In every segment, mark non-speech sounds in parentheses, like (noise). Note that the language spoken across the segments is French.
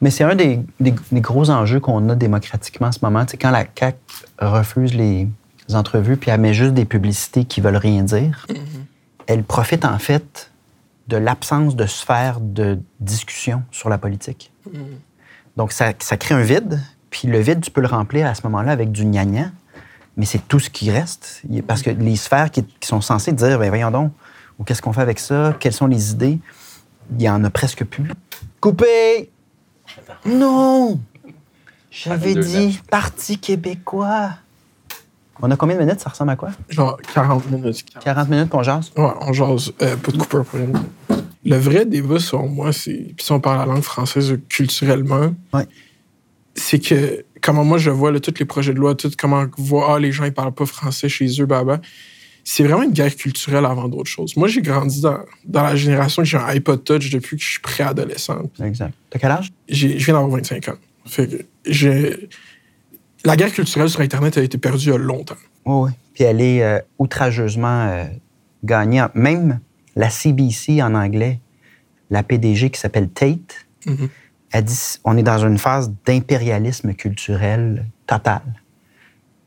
Mais c'est un des, des- des gros enjeux qu'on a démocratiquement en ce moment. C'est quand la CAQ refuse les entrevues puis elle met juste des publicités qui veulent rien dire, elle profite en fait de l'absence de sphère de discussion sur la politique. Donc, ça, ça crée un vide, puis le vide, tu peux le remplir à ce moment-là avec du gnagnan, mais c'est tout ce qui reste. Parce que les sphères qui, qui sont censées dire, ben voyons donc, ou qu'est-ce qu'on fait avec ça, quelles sont les idées, il y en a presque plus. Coupé! Non! J'avais dit Parti québécois. On a combien de minutes? Ça ressemble à quoi? Genre 40 minutes. 40 minutes qu'on jase? Ouais, on jase. Euh, pas de coupeur pour rien. Le vrai débat, selon moi, c'est. Puis si on parle la langue française culturellement, Ouais. c'est que, comment moi je vois là, tous les projets de loi, tout comment on voit, ah, les gens ils parlent pas français chez eux, baba. C'est vraiment une guerre culturelle avant d'autres choses. Moi, j'ai grandi dans, dans la génération que j'ai un iPod Touch depuis que je suis préadolescent. Exact. T'as quel âge? J'ai- Je viens d'avoir 25 ans. Fait que j'ai. La guerre culturelle sur Internet a été perdue il y a longtemps. Oui, oui. Puis elle est euh, outrageusement euh, gagnante. Même la CBC en anglais, la PDG qui s'appelle Tate, Mhm. elle dit on est dans une phase d'impérialisme culturel total.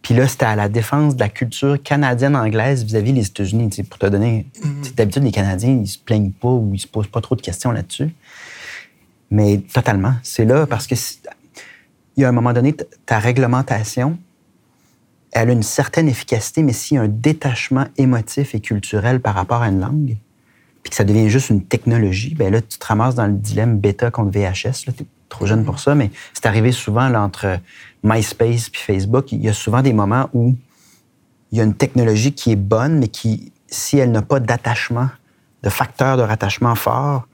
Puis là, c'était à la défense de la culture canadienne-anglaise vis-à-vis des États-Unis. Pour te donner. sais, D'habitude, les Canadiens, ils se plaignent pas ou ils se posent pas trop de questions là-dessus. Mais totalement. C'est là parce que il y a un moment donné, ta réglementation, elle a une certaine efficacité, mais s'il y a un détachement émotif et culturel par rapport à une langue, puis que ça devient juste une technologie, ben là, tu te ramasses dans le dilemme bêta contre VHS. Es trop jeune pour ça, mais c'est arrivé souvent entre MySpace puis Facebook. Il y a souvent des moments où il y a une technologie qui est bonne, mais qui, si elle n'a pas d'attachement, de facteur de rattachement fort,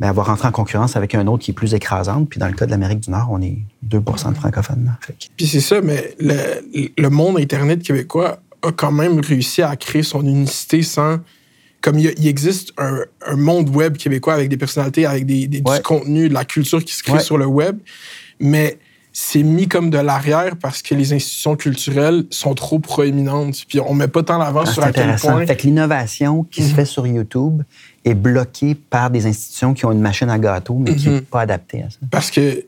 ben, elle va rentrer en concurrence avec un autre qui est plus écrasante. Puis dans le cas de l'Amérique du Nord, on est 2% de francophones. Puis c'est ça, mais le, le monde Internet québécois a quand même réussi à créer son unicité sans. Comme il, existe un, un monde web québécois avec des personnalités, avec des, des- Ouais. du contenu, de la culture qui se crée Ouais. sur le web, mais c'est mis comme de l'arrière parce que les institutions culturelles sont trop proéminentes. Puis on met pas tant l'avant Ah, sur à quel point. Fait que l'innovation qui se Mhm. fait sur YouTube est bloquée par des institutions qui ont une machine à gâteau, mais qui n'est Mhm. pas adaptée à ça. Parce que,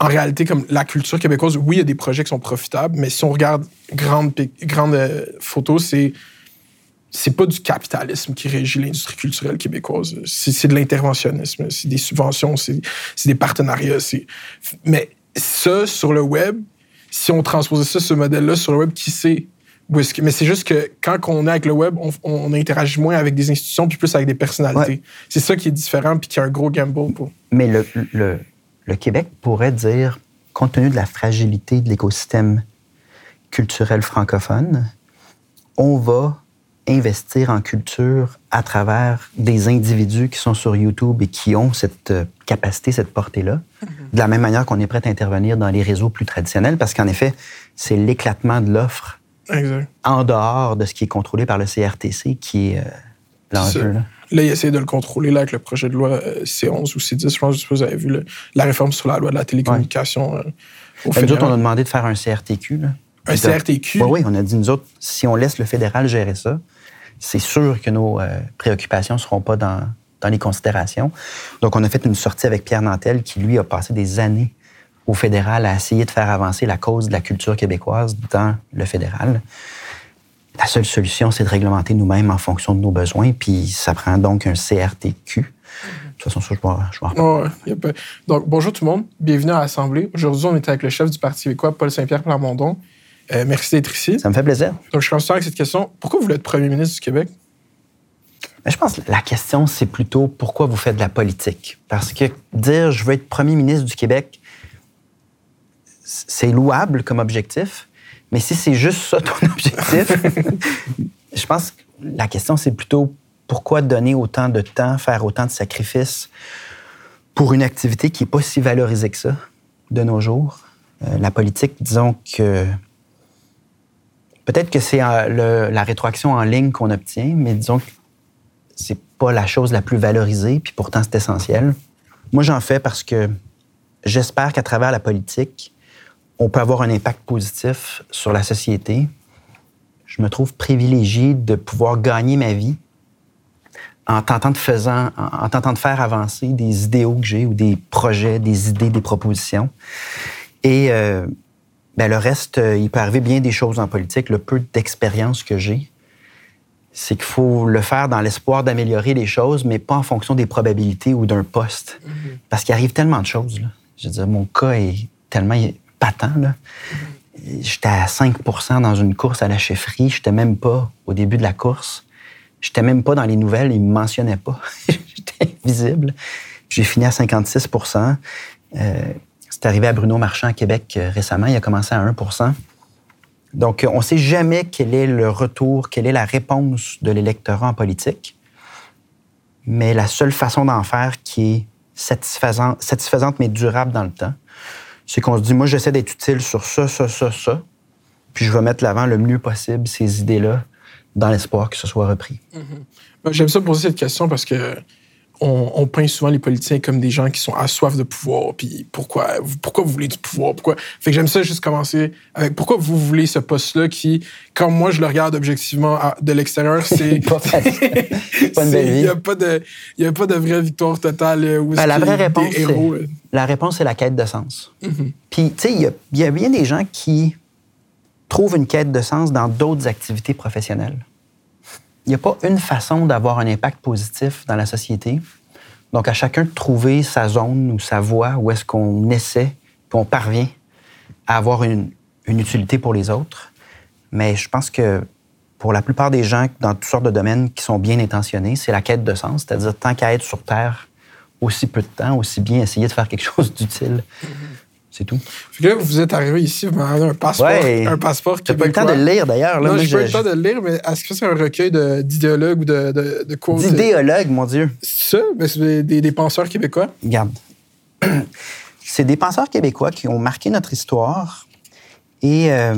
en réalité, comme la culture québécoise, oui, il y a des projets qui sont profitables, mais si on regarde grande, grande euh, photo, c'est c'est pas du capitalisme qui régit l'industrie culturelle québécoise. C'est de l'interventionnisme, c'est des subventions, c'est des partenariats. Mais ça, sur le web, si on transposait ça, ce modèle-là, sur le web, qui sait où est-ce que... Mais c'est juste que quand on est avec le web, on, on interagit moins avec des institutions, puis plus avec des personnalités. Ouais. C'est ça qui est différent, puis qui a un gros gamble pour... Mais le, le- le Québec pourrait dire, compte tenu de la fragilité de l'écosystème culturel francophone, on va investir en culture à travers des individus qui sont sur YouTube et qui ont cette euh, capacité, cette portée-là, de la même manière qu'on est prêt à intervenir dans les réseaux plus traditionnels, parce qu'en effet, c'est l'éclatement de l'offre en dehors de ce qui est contrôlé par le CRTC qui est euh, l'enjeu. Là. Là, il essaie de le contrôler là, avec le projet de loi euh, C11 ou C10. Je pense que vous avez vu le- la réforme sur la loi de la télécommunication. euh, au Fait que nous autres, on a demandé de faire un CRTQ. Là. Un CRTQ? Oui, oui, on a dit, nous autres, si on laisse le fédéral gérer ça, c'est sûr que nos euh, préoccupations ne seront pas dans, dans les considérations. Donc, on a fait une sortie avec Pierre Nantel, qui, lui, a passé des années au fédéral à essayer de faire avancer la cause de la culture québécoise dans le fédéral. La seule solution, c'est de réglementer nous-mêmes en fonction de nos besoins, puis ça prend donc un CRTQ. De toute façon, ça, je vais, je vais en reparler. Ouais, y a pas- Donc, bonjour tout le monde. Bienvenue à l'Assemblée. Aujourd'hui, on est avec le chef du Parti québécois, Paul Saint-Pierre Plamondon. Euh, merci d'être ici. Ça me fait plaisir. Donc, je commence avec cette question. Pourquoi vous voulez être premier ministre du Québec? Mais je pense que la question, c'est plutôt pourquoi vous faites de la politique? Parce que dire je veux être premier ministre du Québec, c'est louable comme objectif, mais si c'est juste ça ton (laughs) objectif, (laughs) je pense que la question, c'est plutôt pourquoi donner autant de temps, faire autant de sacrifices pour une activité qui n'est pas si valorisée que ça de nos jours? Euh, la politique, disons que peut-être que c'est euh, la rétroaction en ligne qu'on obtient, mais disons que c'est pas la chose la plus valorisée, puis pourtant c'est essentiel. Moi, j'en fais parce que j'espère qu'à travers la politique, on peut avoir un impact positif sur la société. Je me trouve privilégié de pouvoir gagner ma vie en tentant de, faisant, en, tentant de faire avancer des idéaux que j'ai ou des projets, des idées, des propositions. Et euh, ben, le reste, euh, il peut arriver bien des choses en politique. Le peu d'expérience que j'ai, c'est qu'il faut le faire dans l'espoir d'améliorer les choses, mais pas en fonction des probabilités ou d'un poste. Mm-hmm. Parce qu'il arrive tellement de choses. Là. Je veux dire, mon cas est tellement patent. Là. Mm-hmm. J'étais à 5% dans une course à la chefferie. J'étais même pas au début de la course. J'étais même pas dans les nouvelles. Ils me mentionnaient pas. (laughs) J'étais invisible. J'ai fini à 56 euh, C'est arrivé à Bruno Marchand à Québec euh, récemment. Il a commencé à 1 donc, on ne sait jamais quel est le retour, quelle est la réponse de l'électorat en politique. Mais la seule façon d'en faire qui est satisfaisante, satisfaisante mais durable dans le temps, c'est qu'on se dit, moi, j'essaie d'être utile sur ça, ça, ça, ça, puis je vais mettre l'avant le mieux possible ces idées-là dans l'espoir que ce soit repris. Mm-hmm. J'aime ça poser cette question parce que on, peint souvent les politiciens comme des gens qui sont à soif de pouvoir. Puis pourquoi, pourquoi vous voulez du pouvoir? Pourquoi? Fait que j'aime ça juste commencer avec pourquoi vous voulez ce poste-là qui, quand moi je le regarde objectivement de l'extérieur, (laughs) c'est. pas Il (laughs) n'y a, pas de, a pas de vraie victoire totale. Euh, ben, la vraie réponse, héros, euh? la réponse, c'est la quête de sens. Mm-hmm. Puis, tu sais, il y, y a bien des gens qui trouvent une quête de sens dans d'autres activités professionnelles il n'y a pas une façon d'avoir un impact positif dans la société. Donc, à chacun de trouver sa zone ou sa voie où est-ce qu'on essaie, qu'on parvient à avoir une, utilité pour les autres. Mais je pense que pour la plupart des gens dans toutes sortes de domaines qui sont bien intentionnés, c'est la quête de sens, c'est-à-dire tant qu'à être sur Terre aussi peu de temps, aussi bien essayer de faire quelque (laughs) chose d'utile. C'est tout. Puis là, vous êtes arrivé ici, vous m'avez un passeport, un passeport québécois. pas eu le temps de le lire, d'ailleurs. Non, j'ai pas eu le temps de le lire, mais est-ce que c'est un recueil d'idéologues ou de, de, de? D'idéologues, mon Dieu. C'est ça? Mais c'est des, des, penseurs québécois? Regarde. (clears throat) c'est des penseurs québécois qui ont marqué notre histoire. Et euh,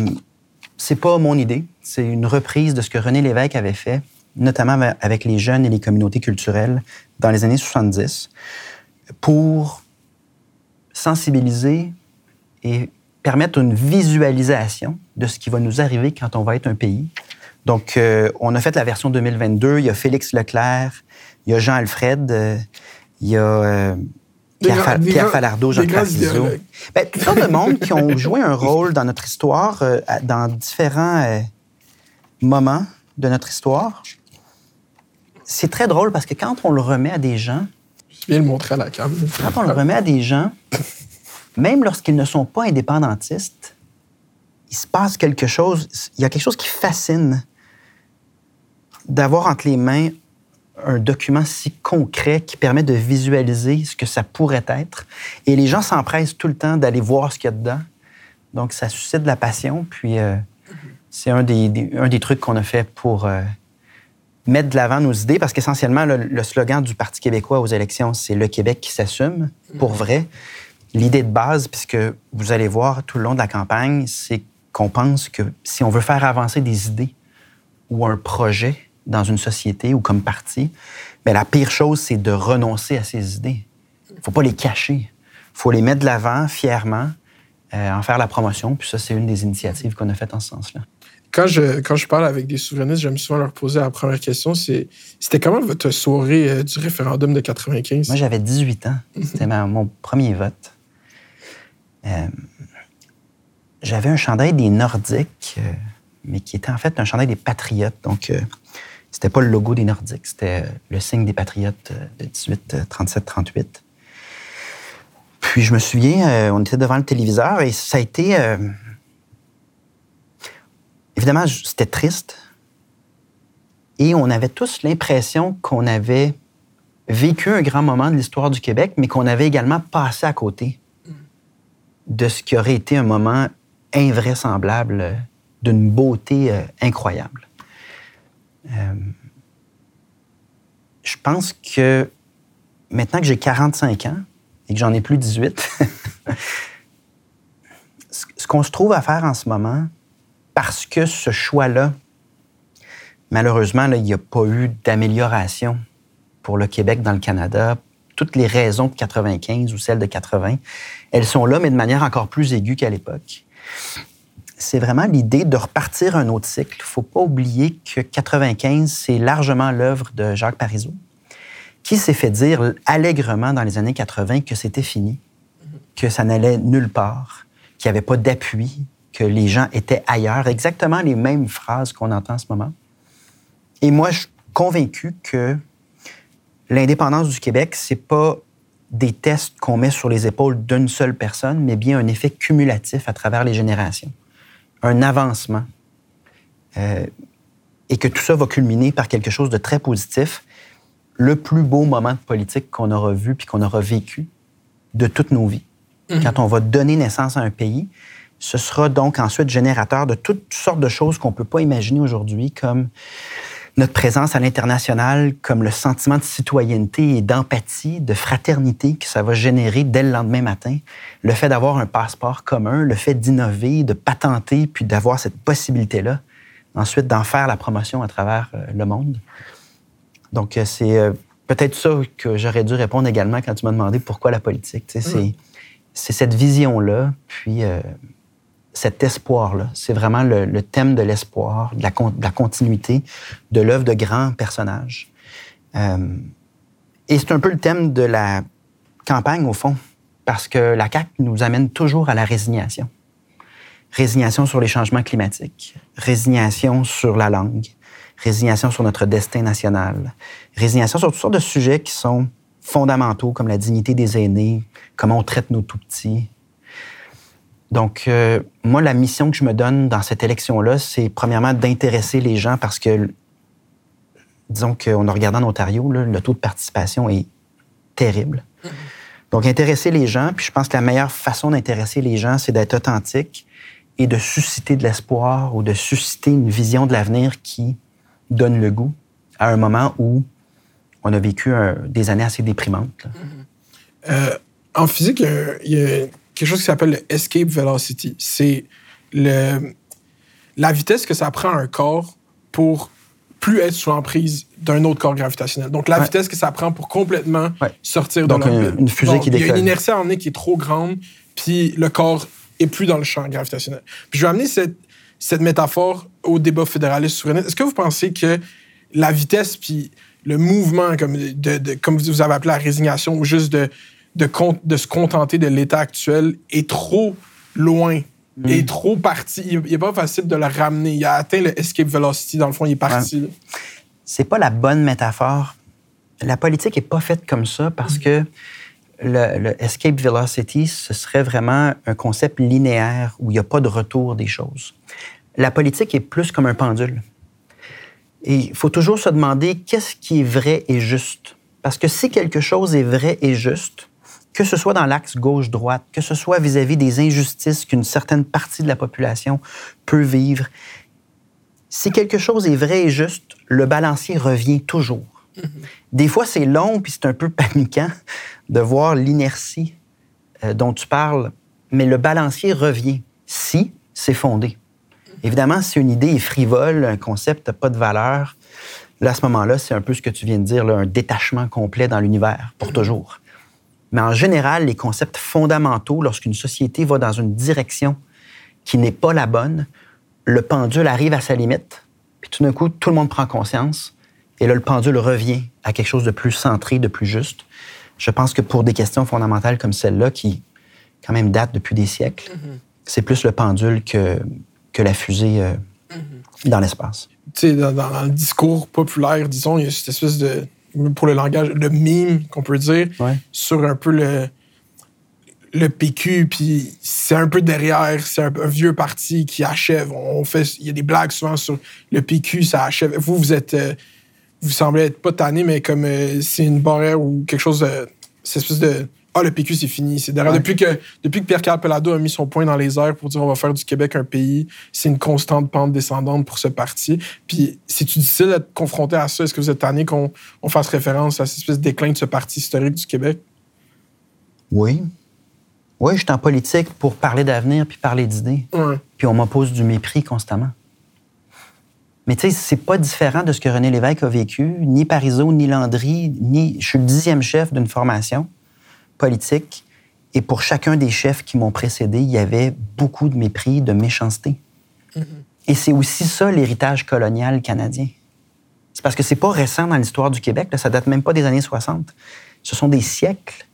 c'est pas mon idée. C'est une reprise de ce que René Lévesque avait fait, notamment avec les jeunes et les communautés culturelles dans les années 70, pour sensibiliser et permettre une visualisation de ce qui va nous arriver quand on va être un pays. Donc, euh, on a fait la version 2022. Il y a Félix Leclerc, il y a Jean-Alfred, euh, il y a euh, Pierre, Pierre Falardeau, Jean-Claude ben, Tout sortes de monde qui ont joué un rôle dans notre histoire, dans différents moments de notre histoire. C'est très drôle parce que quand on le remet à des gens... Je viens le montrer à la caméra. Quand on le remet à des gens, même lorsqu'ils ne sont pas indépendantistes, il se passe quelque chose, il y a quelque chose qui fascine d'avoir entre les mains un document si concret qui permet de visualiser ce que ça pourrait être. Et les gens s'empressent tout le temps d'aller voir ce qu'il y a dedans. Donc, ça suscite de la passion. Puis, euh, c'est un des, trucs qu'on a fait pour euh, mettre de l'avant nos idées, parce qu'essentiellement, le, le, slogan du Parti québécois aux élections, c'est le Québec qui s'assume, pour vrai l'idée de base, puisque vous allez voir tout le long de la campagne, c'est qu'on pense que si on veut faire avancer des idées ou un projet dans une société ou comme parti, bien, la pire chose, c'est de renoncer à ces idées. Il ne faut pas les cacher. Il faut les mettre de l'avant fièrement, euh, en faire la promotion. Puis ça, c'est une des initiatives qu'on a faites en ce sens-là. Quand je, quand je parle avec des souverainistes, j'aime souvent leur poser la première question, c'est c'était comment votre soirée euh, du référendum de 95? Moi, j'avais 18 ans. C'était mon premier vote. Euh, j'avais un chandail des Nordiques, euh, mais qui était en fait un chandail des Patriotes. Donc, euh, c'était pas le logo des Nordiques, c'était le signe des Patriotes de 18, 37, 38. Puis je me souviens, on était devant le téléviseur et ça a été. évidemment, c'était triste. Et on avait tous l'impression qu'on avait vécu un grand moment de l'histoire du Québec, mais qu'on avait également passé à côté de ce qui aurait été un moment invraisemblable, d'une beauté euh, incroyable. Euh, je pense que maintenant que j'ai 45 ans et que j'en ai plus 18, (laughs) ce qu'on se trouve à faire en ce moment, parce que ce choix-là, malheureusement, il n'y a pas eu d'amélioration pour le Québec dans le Canada, toutes les raisons de 95 ou celles de 80, elles sont là, mais de manière encore plus aiguë qu'à l'époque. C'est vraiment l'idée de repartir un autre cycle. Il ne faut pas oublier que 95, c'est largement l'œuvre de Jacques Parizeau. Qui s'est fait dire allègrement dans les années 80 que c'était fini, que ça n'allait nulle part, qu'il n'y avait pas d'appui, que les gens étaient ailleurs? Exactement les mêmes phrases qu'on entend en ce moment. Et moi, je suis convaincu que l'indépendance du Québec, c'est pas des tests qu'on met sur les épaules d'une seule personne, mais bien un effet cumulatif à travers les générations, un avancement, euh, et que tout ça va culminer par quelque chose de très positif, le plus beau moment de politique qu'on aura vu puis qu'on aura vécu de toutes nos vies. Mhm. Quand on va donner naissance à un pays, ce sera donc ensuite générateur de toutes sortes de choses qu'on ne peut pas imaginer aujourd'hui, comme notre présence à l'international, comme le sentiment de citoyenneté et d'empathie, de fraternité que ça va générer dès le lendemain matin, le fait d'avoir un passeport commun, le fait d'innover, de patenter, puis d'avoir cette possibilité-là, ensuite d'en faire la promotion à travers euh, le monde. Donc, euh, c'est euh, peut-être ça que j'aurais dû répondre également quand tu m'as demandé pourquoi la politique. Mm. C'est cette vision-là, puis cet espoir-là. C'est vraiment le, thème de l'espoir, de la, continuité de l'œuvre de grands personnages. Euh, et c'est un peu le thème de la campagne, au fond, parce que la CAQ nous amène toujours à la résignation. Résignation sur les changements climatiques, résignation sur la langue, résignation sur notre destin national, résignation sur toutes sortes de sujets qui sont fondamentaux, comme la dignité des aînés, comment on traite nos tout-petits, donc, euh, moi, la mission que je me donne dans cette élection-là, c'est premièrement d'intéresser les gens parce que, disons qu'on a regardé en Ontario, le taux de participation est terrible. Donc, intéresser les gens, puis je pense que la meilleure façon d'intéresser les gens, c'est d'être authentique et de susciter de l'espoir ou de susciter une vision de l'avenir qui donne le goût à un moment où on a vécu des années assez déprimantes. Euh, en physique, il y a quelque chose qui s'appelle le escape velocity. C'est le, la vitesse que ça prend un corps pour plus être sous l'emprise d'un autre corps gravitationnel. Donc, la vitesse que ça prend pour complètement sortir de l'orbite. une fusée qui décolle. Il y a une inertie en qui est trop grande, puis le corps est plus dans le champ gravitationnel. Puis je vais amener cette, cette métaphore au débat fédéraliste souverainiste. Est-ce que vous pensez que la vitesse puis le mouvement, comme, de, de, comme vous avez appelé la résignation, ou juste de, de, de se contenter de l'état actuel est trop loin, mm. est trop parti. Il n'est pas facile de le ramener. Il a atteint le escape velocity, dans le fond, il est parti. C'est pas la bonne métaphore. La politique n'est pas faite comme ça parce que le, escape velocity, ce serait vraiment un concept linéaire où il n'y a pas de retour des choses. La politique est plus comme un pendule. Et il faut toujours se demander qu'est-ce qui est vrai et juste. Parce que si quelque chose est vrai et juste, que ce soit dans l'axe gauche-droite, que ce soit vis-à-vis des injustices qu'une certaine partie de la population peut vivre, si quelque chose est vrai et juste, le balancier revient toujours. Mm-hmm. Des fois, c'est long, puis c'est un peu (laughs) paniquant de voir l'inertie euh, dont tu parles, mais le balancier revient si c'est fondé. Mm-hmm. Évidemment, si une idée est frivole, un concept n'a pas de valeur, là, à ce moment-là, c'est un peu ce que tu viens de dire, un détachement complet dans l'univers, pour mm-hmm. toujours. Mais en général, les concepts fondamentaux, lorsqu'une société va dans une direction qui n'est pas la bonne, le pendule arrive à sa limite, puis tout d'un coup, tout le monde prend conscience, et là, le pendule revient à quelque chose de plus centré, de plus juste. Je pense que pour des questions fondamentales comme celle-là, qui quand même datent depuis des siècles, mm-hmm. c'est plus le pendule que, que la fusée euh, mm-hmm. dans l'espace. Tu sais, dans, dans, le discours populaire, disons, il y a cette espèce de pour le langage, le mime qu'on peut dire, sur un peu le, le PQ, puis c'est un peu derrière, c'est un, vieux parti qui achève. On fait, il y a des blagues souvent sur le PQ, ça achève. Vous, vous êtes, euh, vous semblez être pas tanné, mais comme euh, c'est une barrière ou quelque chose de, cette espèce de ah, le PQ, c'est fini. C'est derrière. Depuis, que, depuis que Pierre-Carl Pelado a mis son point dans les airs pour dire on va faire du Québec un pays, c'est une constante pente descendante pour ce parti. Puis, c'est-tu difficile d'être confronté à ça? Est-ce que vous êtes tanné qu'on on fasse référence à cette espèce de déclin de ce parti historique du Québec? Oui. Oui, je suis en politique pour parler d'avenir puis parler d'idées. Puis on m'oppose du mépris constamment. Mais tu sais, c'est pas différent de ce que René Lévesque a vécu. Ni Parizeau, ni Landry, ni. Je suis le dixième chef d'une formation politique. Et pour chacun des chefs qui m'ont précédé, il y avait beaucoup de mépris, de méchanceté. Mm-hmm. Et c'est aussi ça l'héritage colonial canadien. C'est parce que c'est pas récent dans l'histoire du Québec, là, ça date même pas des années 60. Ce sont des siècles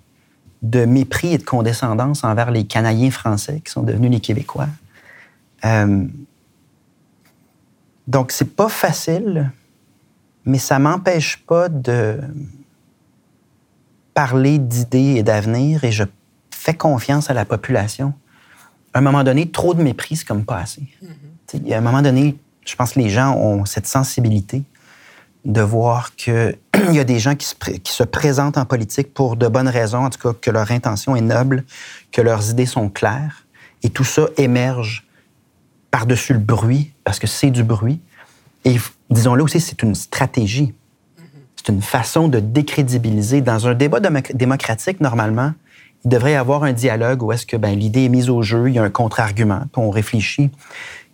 de mépris et de condescendance envers les Canadiens français qui sont devenus les Québécois. Euh, donc, c'est pas facile, mais ça m'empêche pas de parler d'idées et d'avenir et je fais confiance à la population. À un moment donné, trop de mépris, c'est comme pas assez. Mm-hmm. À un moment donné, je pense que les gens ont cette sensibilité de voir qu'il (clears throat) y a des gens qui se, qui se, présentent en politique pour de bonnes raisons, en tout cas que leur intention est noble, que leurs idées sont claires, et tout ça émerge par-dessus le bruit, parce que c'est du bruit. Et disons-le aussi, c'est une stratégie. C'est une façon de décrédibiliser. Dans un débat démocratique, normalement, il devrait y avoir un dialogue où est-ce que ben, l'idée est mise au jeu, il y a un contre-argument, puis on réfléchit.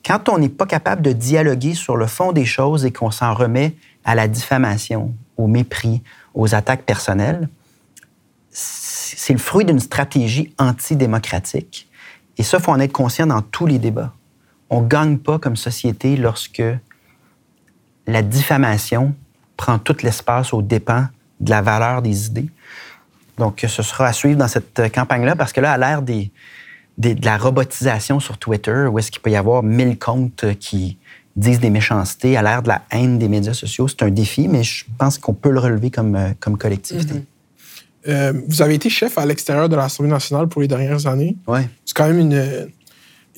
Quand on n'est pas capable de dialoguer sur le fond des choses et qu'on s'en remet à la diffamation, au mépris, aux attaques personnelles, c'est le fruit d'une stratégie antidémocratique. Et ça, il faut en être conscient dans tous les débats. On ne gagne pas comme société lorsque la diffamation prend tout l'espace aux dépens de la valeur des idées. Donc, ce sera à suivre dans cette campagne-là, parce que là, à l'ère des, de la robotisation sur Twitter, où est-ce qu'il peut y avoir mille comptes qui disent des méchancetés, à l'ère de la haine des médias sociaux, c'est un défi, mais je pense qu'on peut le relever comme, euh, comme collectivité. Mm-hmm. Euh, vous avez été chef à l'extérieur de l'Assemblée nationale pour les dernières années. Oui. C'est quand même une,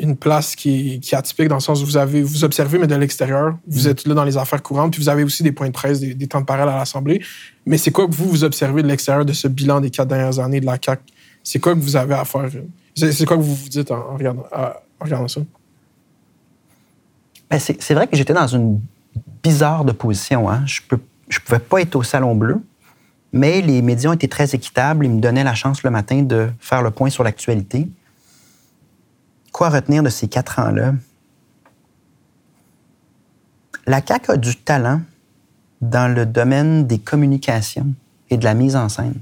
une place qui, qui, est atypique dans le sens où vous avez vous observez, mais de l'extérieur. Vous mm. êtes là dans les affaires courantes, puis vous avez aussi des points de presse, des, temps de parole à l'Assemblée. Mais c'est quoi que vous, vous observez de l'extérieur de ce bilan des quatre dernières années de la CAQ? C'est quoi que vous avez à faire? C'est quoi que vous vous dites en, regardant, ça? Ben c'est vrai que j'étais dans une bizarre de position. Hein. Je ne je pouvais pas être au Salon Bleu, mais les médias ont été très équitables. Ils me donnaient la chance le matin de faire le point sur l'actualité. Quoi retenir de ces quatre ans-là? La CAQ a du talent dans le domaine des communications et de la mise en scène.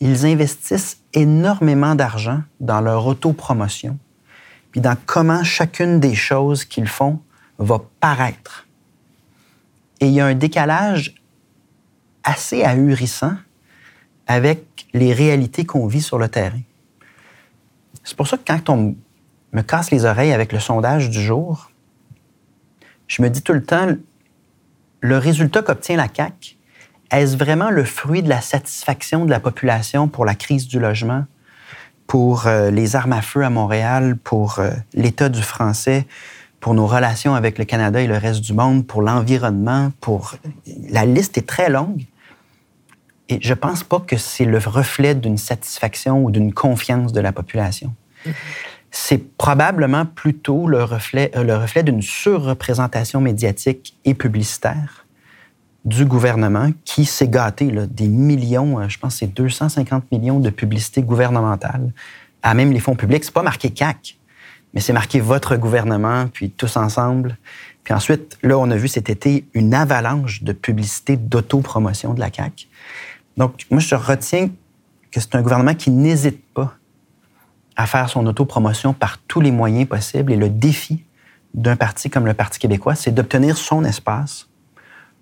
Ils investissent énormément d'argent dans leur autopromotion, puis dans comment chacune des choses qu'ils font va paraître. Et il y a un décalage assez ahurissant avec les réalités qu'on vit sur le terrain. C'est pour ça que quand on me casse les oreilles avec le sondage du jour, je me dis tout le temps, le résultat qu'obtient la CAQ, est-ce vraiment le fruit de la satisfaction de la population pour la crise du logement, pour euh, les armes à feu à Montréal, pour euh, l'état du français, pour nos relations avec le Canada et le reste du monde, pour l'environnement, pour... La liste est très longue. Et je pense pas que c'est le reflet d'une satisfaction ou d'une confiance de la population. Mm-hmm c'est probablement plutôt le reflet, euh, le reflet d'une surreprésentation médiatique et publicitaire du gouvernement qui s'est gâté là, des millions, euh, je pense c'est 250 millions de publicités gouvernementales à même les fonds publics. C'est pas marqué CAC, mais c'est marqué votre gouvernement, puis tous ensemble. Puis ensuite, là, on a vu cet été une avalanche de publicités d'autopromotion de la CAC. Donc, moi, je retiens que c'est un gouvernement qui n'hésite pas à faire son autopromotion par tous les moyens possibles. Et le défi d'un parti comme le Parti québécois, c'est d'obtenir son espace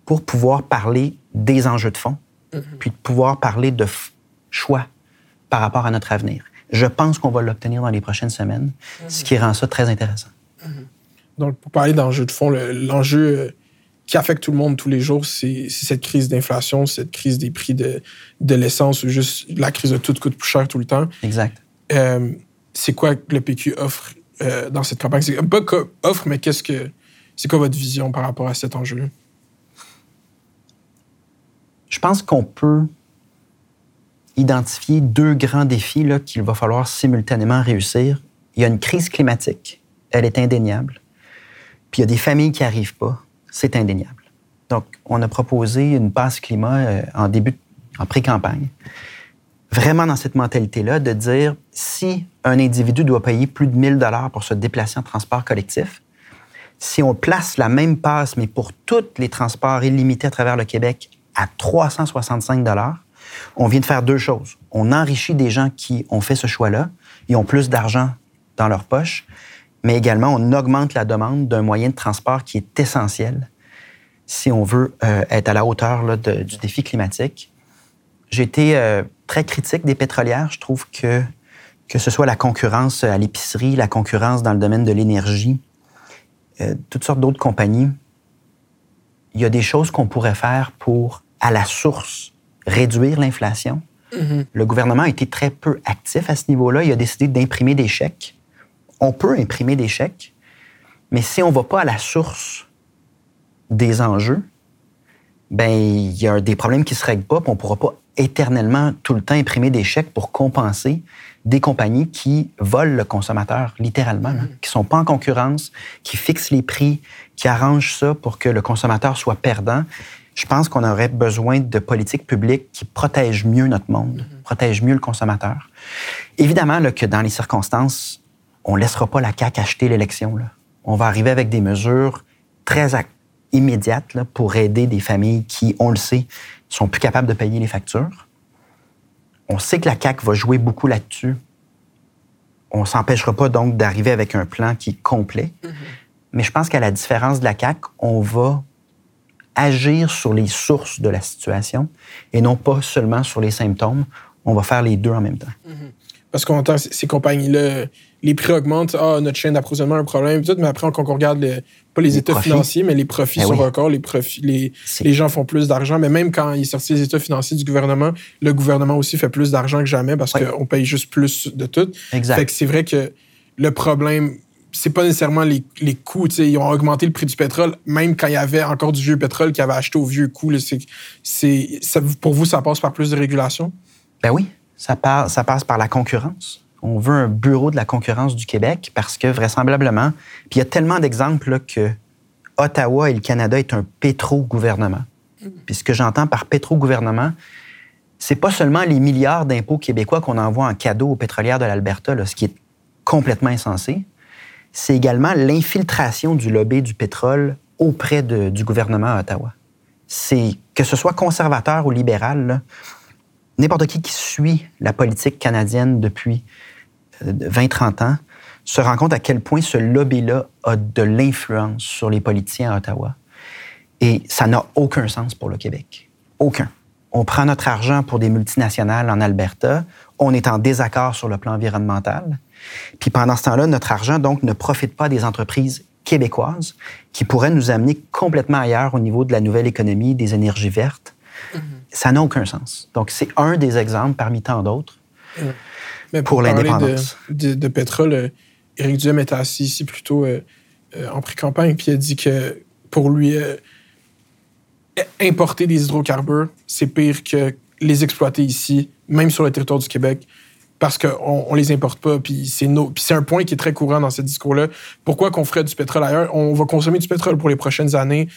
pour pouvoir parler des enjeux de fond, mm-hmm. puis de pouvoir parler de choix par rapport à notre avenir. Je pense qu'on va l'obtenir dans les prochaines semaines, ce qui rend ça très intéressant. Mm-hmm. Donc, pour parler d'enjeux de fond, l'enjeu euh, qui affecte tout le monde tous les jours, c'est cette crise d'inflation, cette crise des prix de, de l'essence, ou juste la crise de tout coûte plus cher tout le temps. Exact. Euh, c'est quoi le PQ offre euh, dans cette campagne? C'est pas offre, mais c'est quoi votre vision par rapport à cet enjeu? Je pense qu'on peut identifier deux grands défis qu'il va falloir simultanément réussir. Il y a une crise climatique, elle est indéniable. Puis il y a des familles qui n'arrivent pas, c'est indéniable. Donc, on a proposé une passe climat euh, en début, en pré-campagne vraiment dans cette mentalité-là de dire si un individu doit payer plus de 1000 dollars pour se déplacer en transport collectif, si on place la même passe, mais pour tous les transports illimités à travers le Québec, à 365 dollars, on vient de faire deux choses. On enrichit des gens qui ont fait ce choix-là, ils ont plus d'argent dans leur poche, mais également on augmente la demande d'un moyen de transport qui est essentiel. si on veut euh, être à la hauteur du défi climatique. J'ai été euh, très critique des pétrolières. Je trouve que que ce soit la concurrence à l'épicerie, la concurrence dans le domaine de l'énergie, euh, toutes sortes d'autres compagnies, il y a des choses qu'on pourrait faire pour, à la source, réduire l'inflation. Le gouvernement a été très peu actif à ce niveau-là. Il a décidé d'imprimer des chèques. On peut imprimer des chèques, mais si on ne va pas à la source des enjeux, ben il y a des problèmes qui se règlent pas, puis on pourra pas éternellement tout le temps imprimer des chèques pour compenser des compagnies qui volent le consommateur, littéralement, là, qui sont pas en concurrence, qui fixent les prix, qui arrangent ça pour que le consommateur soit perdant. Je pense qu'on aurait besoin de politiques publiques qui protègent mieux notre monde, protègent mieux le consommateur. Évidemment là, que dans les circonstances, on ne laissera pas la CAQ acheter l'élection. On va arriver avec des mesures très immédiates là, pour aider des familles qui, on le sait, sont plus capables de payer les factures. On sait que la CAQ va jouer beaucoup là-dessus. On s'empêchera pas donc d'arriver avec un plan qui est complet. Mais je pense qu'à la différence de la CAQ, on va agir sur les sources de la situation et non pas seulement sur les symptômes. On va faire les deux en même temps. Parce qu'on entend ces compagnies-là, les prix augmentent, ah, notre chaîne d'approvisionnement a un problème, et tout, mais après, quand on regarde, le- pas les, Les états profits. financiers, mais les profits Ben sont oui. records, les, profits, les, les gens font plus d'argent, mais même quand il est sorti les états financiers du gouvernement, le gouvernement aussi fait plus d'argent que jamais parce Oui. qu'on paye juste plus de tout. Exact. Fait que c'est vrai que le problème, c'est pas nécessairement les, les coûts. Ils ont augmenté le prix du pétrole, même quand il y avait encore du vieux pétrole qui avait acheté au vieux coût. là, c'est- c'est- ça- pour vous, ça passe par plus de régulation? Ben oui, ça, part- ça passe par la concurrence. On veut un bureau de la concurrence du Québec parce que vraisemblablement, puis il y a tellement d'exemples que Ottawa et le Canada est un pétro-gouvernement. Puis ce que j'entends par pétro-gouvernement, c'est pas seulement les milliards d'impôts québécois qu'on envoie en cadeau aux pétrolières de l'Alberta, ce qui est complètement insensé. C'est également l'infiltration du lobby du pétrole auprès de- du gouvernement à Ottawa. C'est que ce soit conservateur ou libéral, n'importe qui qui suit la politique canadienne depuis 20-30 ans se rend compte à quel point ce lobby-là a de l'influence sur les politiciens à Ottawa. Et ça n'a aucun sens pour le Québec. Aucun. On prend notre argent pour des multinationales en Alberta. On est en désaccord sur le plan environnemental. Puis pendant ce temps-là, notre argent, donc, ne profite pas des entreprises québécoises qui pourraient nous amener complètement ailleurs au niveau de la nouvelle économie, des énergies vertes. Ça n'a aucun sens. Donc, c'est un des exemples parmi tant d'autres. Mais Pour parler l'indépendance. De, de, de pétrole, euh, Éric Duhem était assis ici plutôt euh, euh, en pré-campagne, puis il a dit que pour lui, euh, importer des hydrocarbures, c'est pire que les exploiter ici, même sur le territoire du Québec, parce qu'on on les importe pas, puis c'est un point qui est très courant dans ce discours-là. Pourquoi qu'on ferait du pétrole ailleurs? On va consommer du pétrole pour les prochaines années.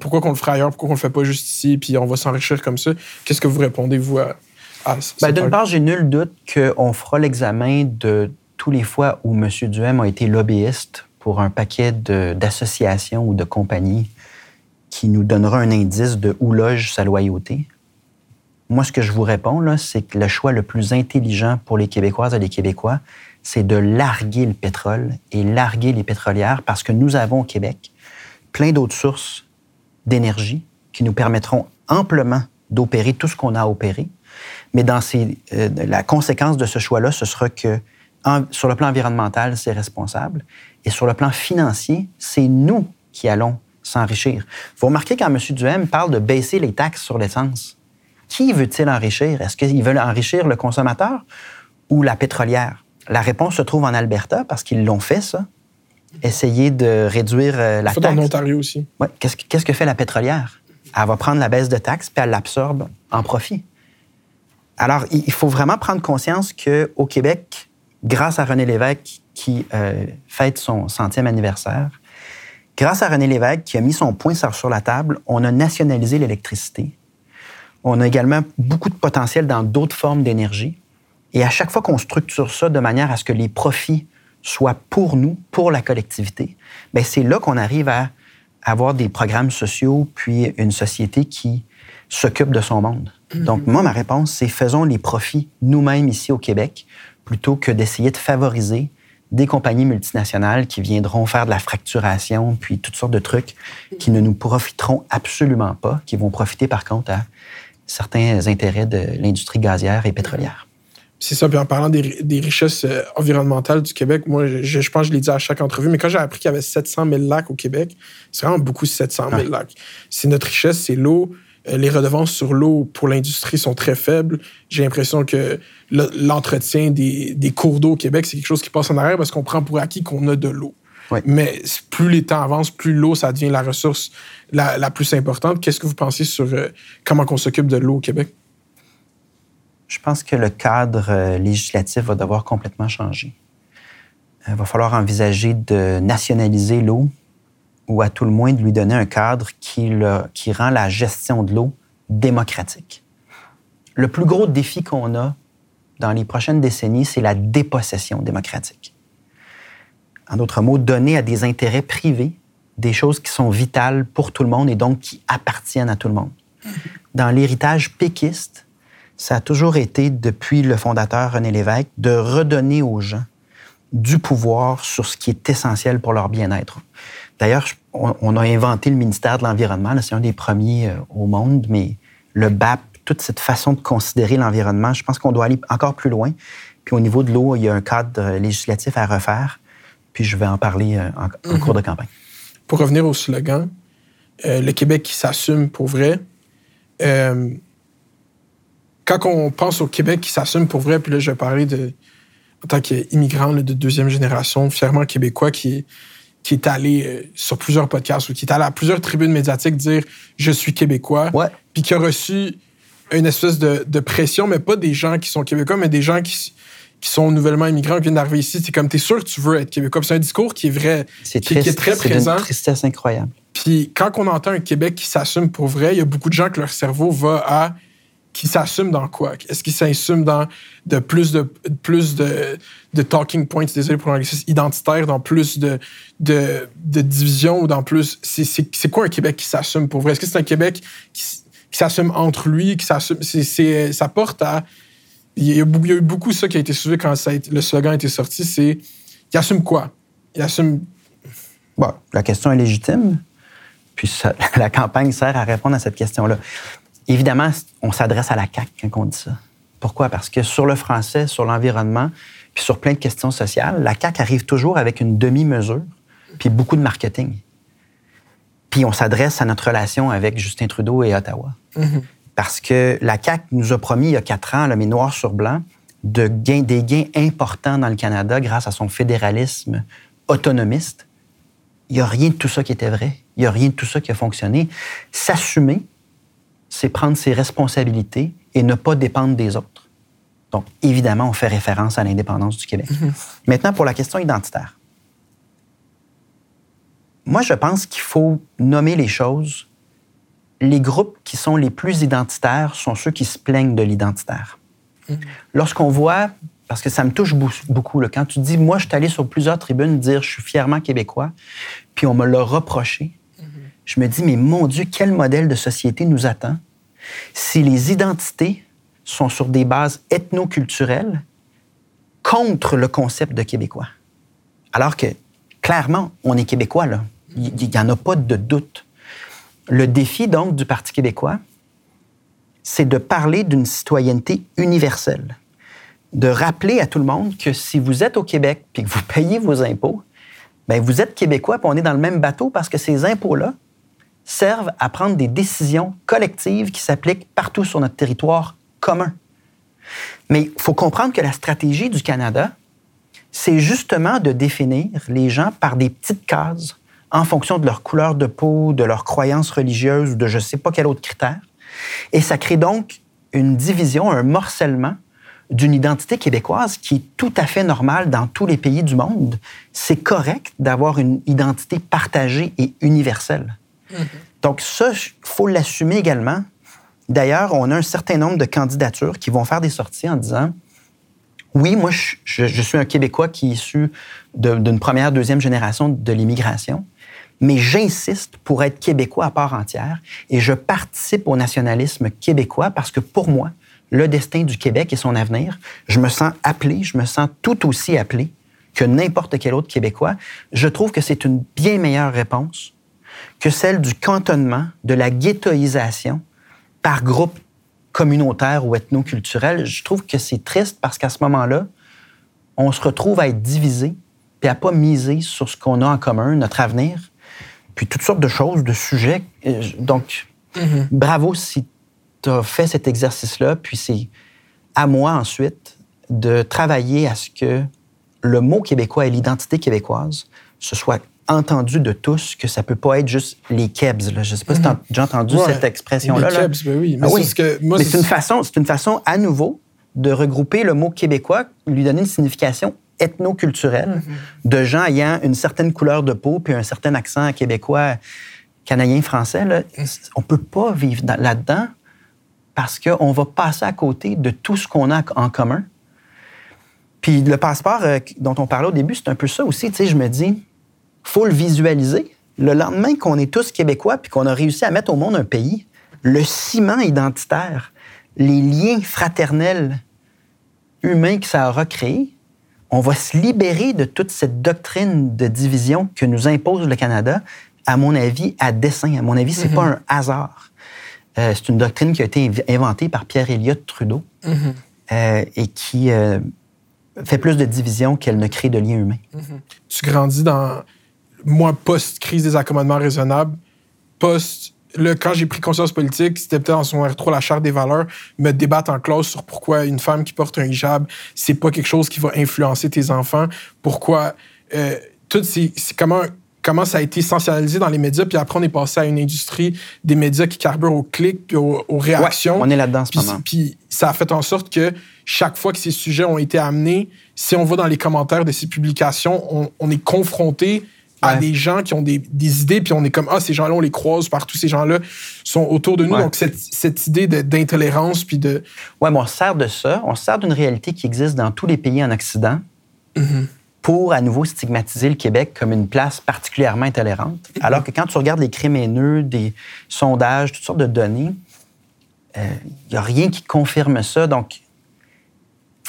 Pourquoi qu'on le ferait ailleurs? Pourquoi qu'on le fait pas juste ici, puis on va s'enrichir comme ça? Qu'est-ce que vous répondez, vous, à, ce- Ben, D'une part, j'ai nul doute qu'on fera l'examen de tous les fois où M. Duhem a été lobbyiste pour un paquet d'associations ou de compagnies qui nous donnera un indice de où loge sa loyauté. Moi, ce que je vous réponds, c'est que le choix le plus intelligent pour les Québécoises et les Québécois, c'est de larguer le pétrole et larguer les pétrolières parce que nous avons au Québec plein d'autres sources d'énergie qui nous permettront amplement d'opérer tout ce qu'on a à opérer. Mais dans ces, euh, la conséquence de ce choix-là, ce sera que en- sur le plan environnemental, c'est responsable. Et sur le plan financier, c'est nous qui allons s'enrichir. Vous remarquez quand M. Duhem parle de baisser les taxes sur l'essence. Qui veut-il enrichir? Est-ce qu'il veut enrichir le consommateur ou la pétrolière? La réponse se trouve en Alberta parce qu'ils l'ont fait, ça. Essayer de réduire euh, la Fait taxe. en Ontario aussi. Ouais. Qu'est-ce, que- qu'est-ce que fait la pétrolière? Elle va prendre la baisse de taxes puis elle l'absorbe en profit. Alors, il faut vraiment prendre conscience qu'au Québec, grâce à René Lévesque qui euh, fête son centième anniversaire, grâce à René Lévesque qui a mis son point sur sur la table, on a nationalisé l'électricité. On a également beaucoup de potentiel dans d'autres formes d'énergie. Et à chaque fois qu'on structure ça de manière à ce que les profits soient pour nous, pour la collectivité, ben c'est là qu'on arrive à avoir des programmes sociaux, puis une société qui s'occupe de son monde. Donc, moi, ma réponse, c'est faisons les profits nous-mêmes ici au Québec, plutôt que d'essayer de favoriser des compagnies multinationales qui viendront faire de la fracturation, puis toutes sortes de trucs qui ne nous profiteront absolument pas, qui vont profiter par contre à certains intérêts de l'industrie gazière et pétrolière. C'est ça, puis en parlant des, richesses euh, environnementales du Québec, moi, je, pense que je l'ai dit à chaque entrevue, mais quand j'ai appris qu'il y avait 700 000 lacs au Québec, c'est vraiment beaucoup 700 000 lacs. C'est notre richesse, c'est l'eau. Euh, les redevances sur l'eau pour l'industrie sont très faibles. J'ai l'impression que l'entretien des, cours d'eau au Québec, c'est quelque chose qui passe en arrière parce qu'on prend pour acquis qu'on a de l'eau. Mais plus les temps avancent, plus l'eau, ça devient la ressource la, plus importante. Qu'est-ce que vous pensez sur euh, comment on s'occupe de l'eau au Québec? Je pense que le cadre euh, législatif va devoir complètement changer. Il va falloir envisager de nationaliser l'eau ou à tout le moins de lui donner un cadre qui, qui rend la gestion de l'eau démocratique. Le plus gros défi qu'on a dans les prochaines décennies, c'est la dépossession démocratique. En d'autres mots, donner à des intérêts privés des choses qui sont vitales pour tout le monde et donc qui appartiennent à tout le monde. Dans l'héritage péquiste, ça a toujours été, depuis le fondateur René Lévesque, de redonner aux gens du pouvoir sur ce qui est essentiel pour leur bien-être. D'ailleurs, on, a inventé le ministère de l'Environnement, c'est un des premiers euh, au monde, mais le BAP, toute cette façon de considérer l'environnement, je pense qu'on doit aller encore plus loin. Puis au niveau de l'eau, il y a un cadre législatif à refaire, puis je vais en parler euh, en, mhm. cours de campagne. Pour revenir au slogan, euh, le Québec qui s'assume pour vrai, quand on pense au Québec qui s'assume pour vrai, puis là, je vais parler de, en tant qu'immigrant de deuxième génération, fièrement québécois, qui, qui est allé euh, sur plusieurs podcasts ou qui est allé à plusieurs tribunes médiatiques dire je suis québécois, puis qui a reçu une espèce de, pression, mais pas des gens qui sont québécois, mais des gens qui, qui sont nouvellement immigrants, qui viennent d'arriver ici. C'est comme, t'es sûr que tu veux être québécois. C'est un discours qui est vrai, qui, qui, est très présent. C'est une tristesse incroyable. Puis quand on entend un Québec qui s'assume pour vrai, il y a beaucoup de gens que leur cerveau va à qui s'assume dans quoi? Est-ce qu'il s'assume dans de plus de plus de, talking points, désolé pour l'anglicisme, identitaire, dans plus de, de, ou dans plus. C'est quoi un Québec qui s'assume pour vrai? Est-ce que c'est un Québec qui, s'assume entre lui, qui s'assume. Ça porte à. Il y, a, eu beaucoup ça qui a été soulevé quand le slogan a été sorti, c'est. Il assume quoi? Il assume. Bon, la question est légitime. Puis (laughs) la campagne sert à répondre à cette question-là. Évidemment, on s'adresse à la CAQ quand on dit ça. Pourquoi? Parce que sur le français, sur l'environnement, puis sur plein de questions sociales, la CAQ arrive toujours avec une demi-mesure, puis beaucoup de marketing. Puis on s'adresse à notre relation avec Justin Trudeau et Ottawa. Mm-hmm. Parce que la CAQ nous a promis il y a quatre ans, là, mais noir sur blanc, de gain, des gains importants dans le Canada grâce à son fédéralisme autonomiste. Il n'y a rien de tout ça qui était vrai. Il n'y a rien de tout ça qui a fonctionné. S'assumer, c'est prendre ses responsabilités et ne pas dépendre des autres. Donc, évidemment, on fait référence à l'indépendance du Québec. Mhm. Maintenant, pour la question identitaire. Moi, je pense qu'il faut nommer les choses. Les groupes qui sont les plus identitaires sont ceux qui se plaignent de l'identitaire. Mhm. Lorsqu'on voit, parce que ça me touche beaucoup, quand tu dis, moi, je suis allé sur plusieurs tribunes dire, je suis fièrement québécois, puis on me l'a reproché, je me dis, mais mon Dieu, quel modèle de société nous attend si les identités sont sur des bases ethnoculturelles contre le concept de québécois. Alors que, clairement, on est québécois, là. Il n'y en a pas de doute. Le défi, donc, du Parti québécois, c'est de parler d'une citoyenneté universelle, de rappeler à tout le monde que si vous êtes au Québec puis que vous payez vos impôts, bien, vous êtes québécois puis on est dans le même bateau parce que ces impôts-là, servent à prendre des décisions collectives qui s'appliquent partout sur notre territoire commun. Mais il faut comprendre que la stratégie du Canada, c'est justement de définir les gens par des petites cases en fonction de leur couleur de peau, de leurs croyances religieuses de je ne sais pas quel autre critère. Et ça crée donc une division, un morcellement d'une identité québécoise qui est tout à fait normale dans tous les pays du monde. C'est correct d'avoir une identité partagée et universelle. Mm-hmm. Donc ça, il faut l'assumer également. D'ailleurs, on a un certain nombre de candidatures qui vont faire des sorties en disant oui, moi, je, suis un Québécois qui est issu d'une première, deuxième génération de l'immigration, mais j'insiste pour être Québécois à part entière et je participe au nationalisme québécois parce que pour moi, le destin du Québec et son avenir, je me sens appelé, je me sens tout aussi appelé que n'importe quel autre Québécois, je trouve que c'est une bien meilleure réponse que celle du cantonnement, de la ghettoisation par groupe communautaire ou ethno-culturel. Je trouve que c'est triste parce qu'à ce moment-là, on se retrouve à être divisé et à pas miser sur ce qu'on a en commun, notre avenir, puis toutes sortes de choses, de sujets. Donc, mm-hmm. bravo si tu as fait cet exercice-là, puis c'est à moi ensuite de travailler à ce que le mot québécois et l'identité québécoise se soient entendu de tous que ça peut pas être juste les kebs. Là. Je sais pas si tu as mhm. déjà entendu cette expression-là. Les kebs, ben oui. Mais, ah c'est une façon, c'est une façon à nouveau de regrouper le mot québécois, lui donner une signification ethno-culturelle mhm. de gens ayant une certaine couleur de peau puis un certain accent québécois, canadien, français. Là. Mhm. On peut pas vivre là-dedans parce qu'on va passer à côté de tout ce qu'on a en commun. Puis le passeport euh, dont on parlait au début, c'est un peu ça aussi. Tu sais, je me dis, faut le visualiser. Le lendemain qu'on est tous québécois puis qu'on a réussi à mettre au monde un pays, le ciment identitaire, les liens fraternels humains que ça aura créé, on va se libérer de toute cette doctrine de division que nous impose le Canada, à mon avis, à dessein. À mon avis, c'est n'est pas un hasard. Euh, c'est une doctrine qui a été inventée par Pierre Elliott Trudeau mm-hmm. euh, et qui euh, fait plus de division qu'elle ne crée de liens humains. Mm-hmm. Tu grandis dans moi, post-crise des accommodements raisonnables, post le, quand j'ai pris conscience politique, c'était peut-être en son R3 la charte des valeurs, me débattre en classe sur pourquoi une femme qui porte un hijab, c'est pas quelque chose qui va influencer tes enfants, pourquoi euh, tout c'est comment comment ça a été essentialisé dans les médias, puis après on est passé à une industrie des médias qui carbure au clic puis aux, réactions. on est là-dedans ce puis, moment. Puis ça a fait en sorte que chaque fois que ces sujets ont été amenés, si on va dans les commentaires de ces publications, on, on est confronté à des gens qui ont des, idées, puis on est comme, ah, ces gens-là, on les croise partout, ces gens-là sont autour de nous. Donc, cette, idée d'intolérance, puis de... Ouais, mais on sert de ça, on sert d'une réalité qui existe dans tous les pays en Occident mm-hmm. pour, à nouveau, stigmatiser le Québec comme une place particulièrement intolérante. Mm-hmm. Alors que quand tu regardes les crimes haineux, des sondages, toutes sortes de données, il euh, n'y a rien qui confirme ça. Donc,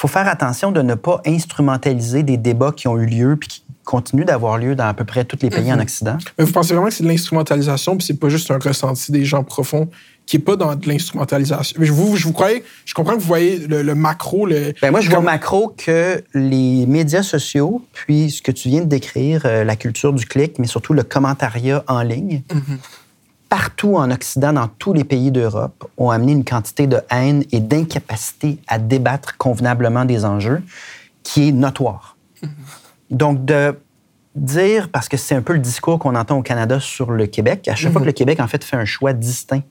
il faut faire attention de ne pas instrumentaliser des débats qui ont eu lieu puis qui continue d'avoir lieu dans à peu près tous les pays en mhm. Occident? Mais vous pensez vraiment que c'est de l'instrumentalisation, puis c'est pas juste un ressenti des gens profonds qui est pas dans de l'instrumentalisation? Je vous, je vous croyez, je comprends que vous voyez le, macro. Le, ben moi, je vois macro que les médias sociaux, puis ce que tu viens de décrire, euh, la culture du clic, mais surtout le commentariat en ligne, mhm. partout en Occident, dans tous les pays d'Europe, ont amené une quantité de haine et d'incapacité à débattre convenablement des enjeux qui est notoire. Mhm. Donc, de dire, parce que c'est un peu le discours qu'on entend au Canada sur le Québec, à chaque fois que le Québec, en fait, fait un choix distinct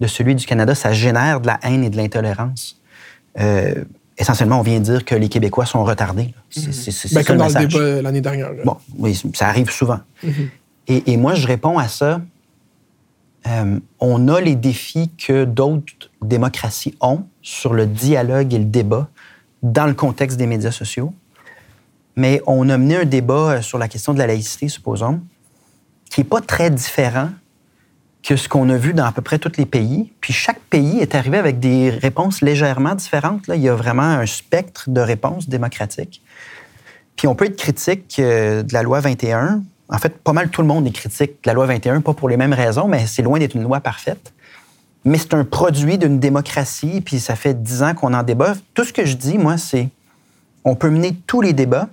de celui du Canada, ça génère de la haine et de l'intolérance. Euh, essentiellement, on vient dire que les Québécois sont retardés. C'est ben, comme dans le débat l'année dernière. Bon, oui, ça arrive souvent. Mhm. et, moi, je réponds à ça. Euh, on a les défis que d'autres démocraties ont sur le dialogue et le débat dans le contexte des médias sociaux mais on a mené un débat euh, sur la question de la laïcité, supposons, qui n'est pas très différent que ce qu'on a vu dans à peu près tous les pays. Puis chaque pays est arrivé avec des réponses légèrement différentes. Là. Il y a vraiment un spectre de réponses démocratiques. Puis on peut être critique euh, de la loi 21. En fait, pas mal tout le monde est critique de la loi 21, pas pour les mêmes raisons, mais c'est loin d'être une loi parfaite. Mais c'est un produit d'une démocratie, puis ça fait dix ans qu'on en débat. Tout ce que je dis, moi, c'est on peut mener tous les débats,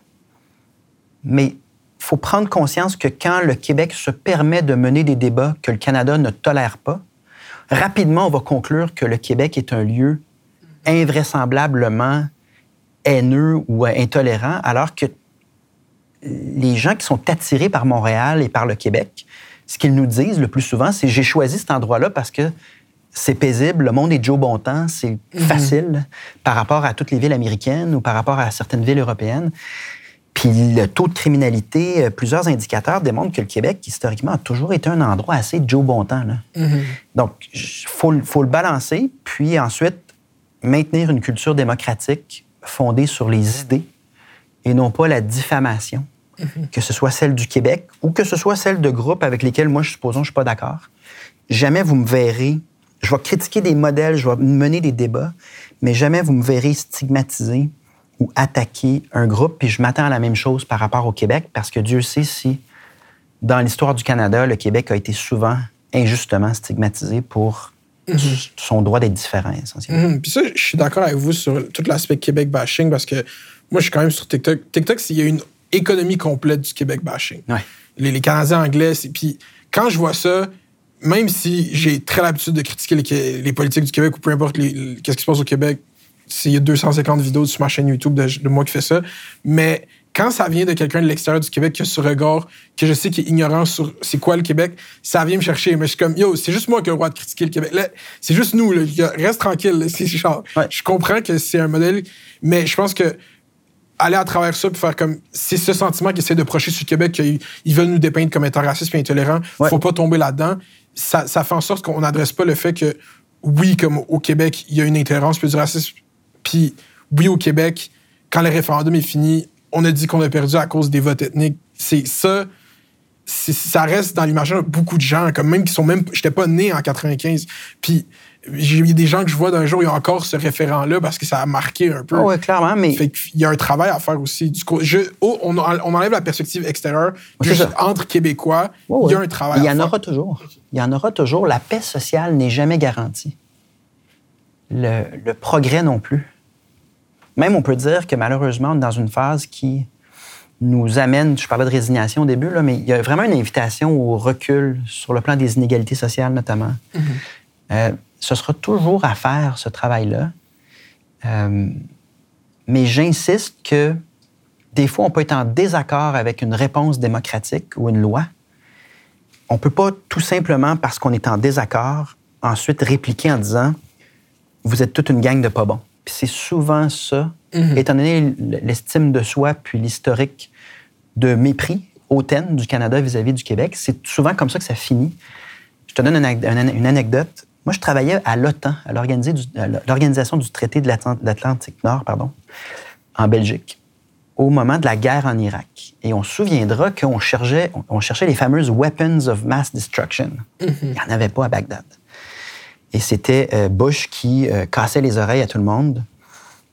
mais il faut prendre conscience que quand le Québec se permet de mener des débats que le Canada ne tolère pas, rapidement, on va conclure que le Québec est un lieu invraisemblablement haineux ou intolérant, alors que les gens qui sont attirés par Montréal et par le Québec, ce qu'ils nous disent le plus souvent, c'est j'ai choisi cet endroit-là parce que c'est paisible, le monde est Joe Bontemps, c'est mhm. facile par rapport à toutes les villes américaines ou par rapport à certaines villes européennes. Puis le taux de criminalité, euh, plusieurs indicateurs démontrent que le Québec, historiquement, a toujours été un endroit assez Joe Bontemps. Là. Mm-hmm. Donc, il faut, le balancer, puis ensuite maintenir une culture démocratique fondée sur les idées et non pas la diffamation, mm-hmm. que ce soit celle du Québec ou que ce soit celle de groupes avec lesquels moi, je supposons, je ne suis pas d'accord. Jamais vous me verrez. Je vais critiquer des modèles, je vais mener des débats, mais jamais vous me verrez stigmatiser ou attaquer un groupe, puis je m'attends à la même chose par rapport au Québec, parce que Dieu sait si, dans l'histoire du Canada, le Québec a été souvent injustement stigmatisé pour Mhm. son droit d'être différent, essentiellement. Mhm. Puis ça, je suis d'accord avec vous sur tout l'aspect Québec bashing parce que moi, je suis quand même sur TikTok. TikTok, il y a une économie complète du Québec bashing. Ouais. Les, les Canadiens anglais, puis quand je vois ça, même si j'ai très l'habitude de critiquer les, les politiques du Québec ou peu importe qu'est-ce qui se passe au Québec, il y a 250 vidéos sur ma chaîne YouTube de, de moi qui fais ça, mais quand ça vient de quelqu'un de l'extérieur du Québec qui a ce regard, que je sais qu'il est ignorant sur c'est quoi le Québec, ça vient me chercher. Mais je suis comme, yo, c'est juste moi qui ai le droit de critiquer le Québec. C'est juste nous, là. Reste tranquille. là. Genre, Ouais. Je comprends que c'est un modèle, mais je pense que aller à travers ça puis faire comme c'est ce sentiment qu'ils essaient de procher sur le Québec qu'ils ils veulent nous dépeindre comme étant racistes et intolérants Ouais. faut pas tomber là-dedans ça, ça fait en sorte qu'on n'adresse pas le fait que oui comme au Québec il y a une intolérance puis du racisme puis oui au Québec quand le référendum est fini on a dit qu'on a perdu à cause des votes ethniques c'est ça ça reste dans l'imaginaire de beaucoup de gens, comme même qui sont même. J'étais pas né en 95. Puis j'ai il y a des gens que je vois d'un jour, il y a encore ce référent-là parce que ça a marqué un peu. oui, clairement, mais Fait qu'il y a un travail à faire aussi. Du coup, je, oh, on, en- on enlève la perspective extérieure. Juste entre Québécois, il y a un travail Il y à en faire. aura toujours. Il y en aura toujours. La paix sociale n'est jamais garantie. Le, le progrès non plus. Même on peut dire que malheureusement, on est dans une phase qui nous amène, je parlais de résignation au début, là, mais il y a vraiment une invitation au recul sur le plan des inégalités sociales notamment. Euh, ce sera toujours à faire, ce travail-là. Euh, mais j'insiste que des fois, on peut être en désaccord avec une réponse démocratique ou une loi. On ne peut pas tout simplement, parce qu'on est en désaccord, ensuite répliquer en disant Vous êtes toute une gang de pas bons. Puis c'est souvent ça, étant donné l'estime de soi puis l'historique de mépris hautaine du Canada vis-à-vis du Québec, c'est souvent comme ça que ça finit. Je te donne une, ane- une- une anecdote. Moi, je travaillais à l'OTAN, à l'Organisation du traité de l'Atlant- l'Atlantique Nord, pardon, en Belgique, au moment de la guerre en Irak. Et on se souviendra qu'on cherchait, on cherchait les fameuses weapons of mass destruction. Il n'y en avait pas à Bagdad. Et c'était euh, Bush qui euh, cassait les oreilles à tout le monde.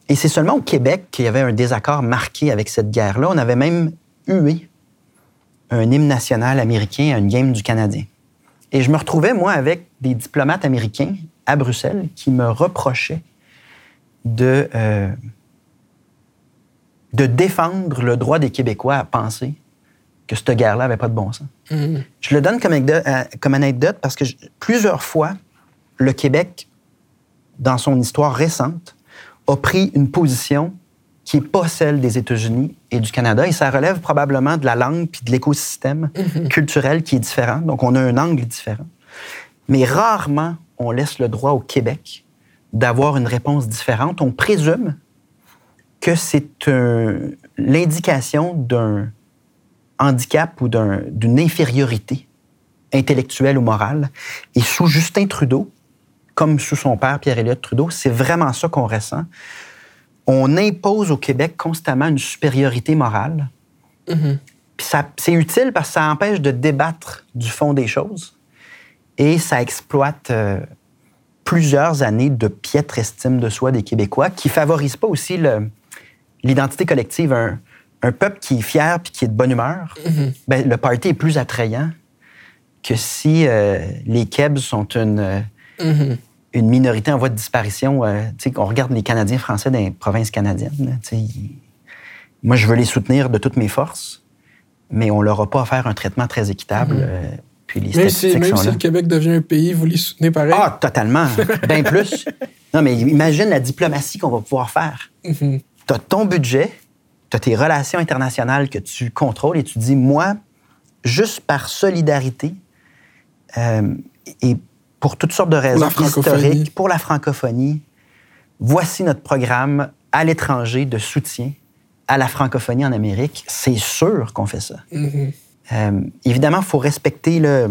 Et c'est seulement au Québec qu'il y avait un désaccord marqué avec cette guerre-là. On avait même hué un hymne national américain à une game du Canadien. Et je me retrouvais, moi, avec des diplomates américains à Bruxelles qui me reprochaient de, euh, de défendre le droit des Québécois à penser que cette guerre-là n'avait pas de bon sens. Je le donne comme anecdote, comme anecdote parce que je- plusieurs fois, le Québec, dans son histoire récente, a pris une position qui n'est pas celle des États-Unis et du Canada. Et ça relève probablement de la langue puis de l'écosystème culturel qui est différent. Donc, on a un angle différent. Mais rarement, on laisse le droit au Québec d'avoir une réponse différente. On présume que c'est l'indication d'un handicap ou d'un- d'une infériorité intellectuelle ou morale. Et sous Justin Trudeau, comme sous son père Pierre-Éliott Trudeau, c'est vraiment ça qu'on ressent. On impose au Québec constamment une supériorité morale. Puis ça- c'est utile parce que ça empêche de débattre du fond des choses et ça exploite euh, plusieurs années de piètre estime de soi des Québécois qui favorise pas aussi l'identité collective. Un, un peuple qui est fier puis qui est de bonne humeur, ben, le party est plus attrayant que si euh, les Kebs sont une, euh, une minorité en voie de disparition. Euh, tu sais, on regarde les Canadiens français dans les provinces canadiennes. là, moi, je veux les soutenir de toutes mes forces, mais on leur a pas offert un traitement très équitable. euh, puis les Même si, même si le Québec devient un pays, vous les soutenez pareil? Ah, totalement. (laughs) Bien plus. Non, mais imagine la diplomatie qu'on va pouvoir faire. Mhm. Tu as ton budget, tu as tes relations internationales que tu contrôles et tu dis, moi, juste par solidarité euh, et pour toutes sortes de raisons historiques, pour la francophonie, voici notre programme à l'étranger de soutien à la francophonie en Amérique. C'est sûr qu'on fait ça. Mhm. Euh, évidemment, il faut respecter, le,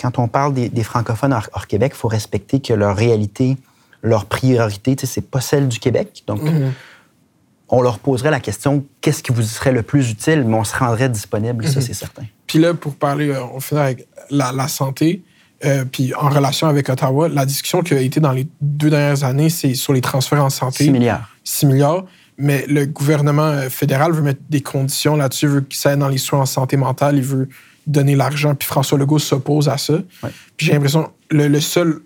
quand on parle des, des francophones hors, hors Québec, il faut respecter que leur réalité, leur priorité, tu sais, c'est pas celle du Québec. Donc, Mhm. on leur poserait la question qu'est-ce qui vous serait le plus utile, mais on se rendrait disponible, ça, c'est certain. Puis là, pour parler, euh, on fait avec la, la santé, euh, puis en relation avec Ottawa, la discussion qui a été dans les deux dernières années, c'est sur les transferts en santé. 6 milliards. 6 milliards. mais le gouvernement euh, fédéral veut mettre des conditions là-dessus, veut que ça aide dans les soins en santé mentale, il veut donner l'argent, puis François Legault s'oppose à ça. Puis j'ai l'impression, le, le seul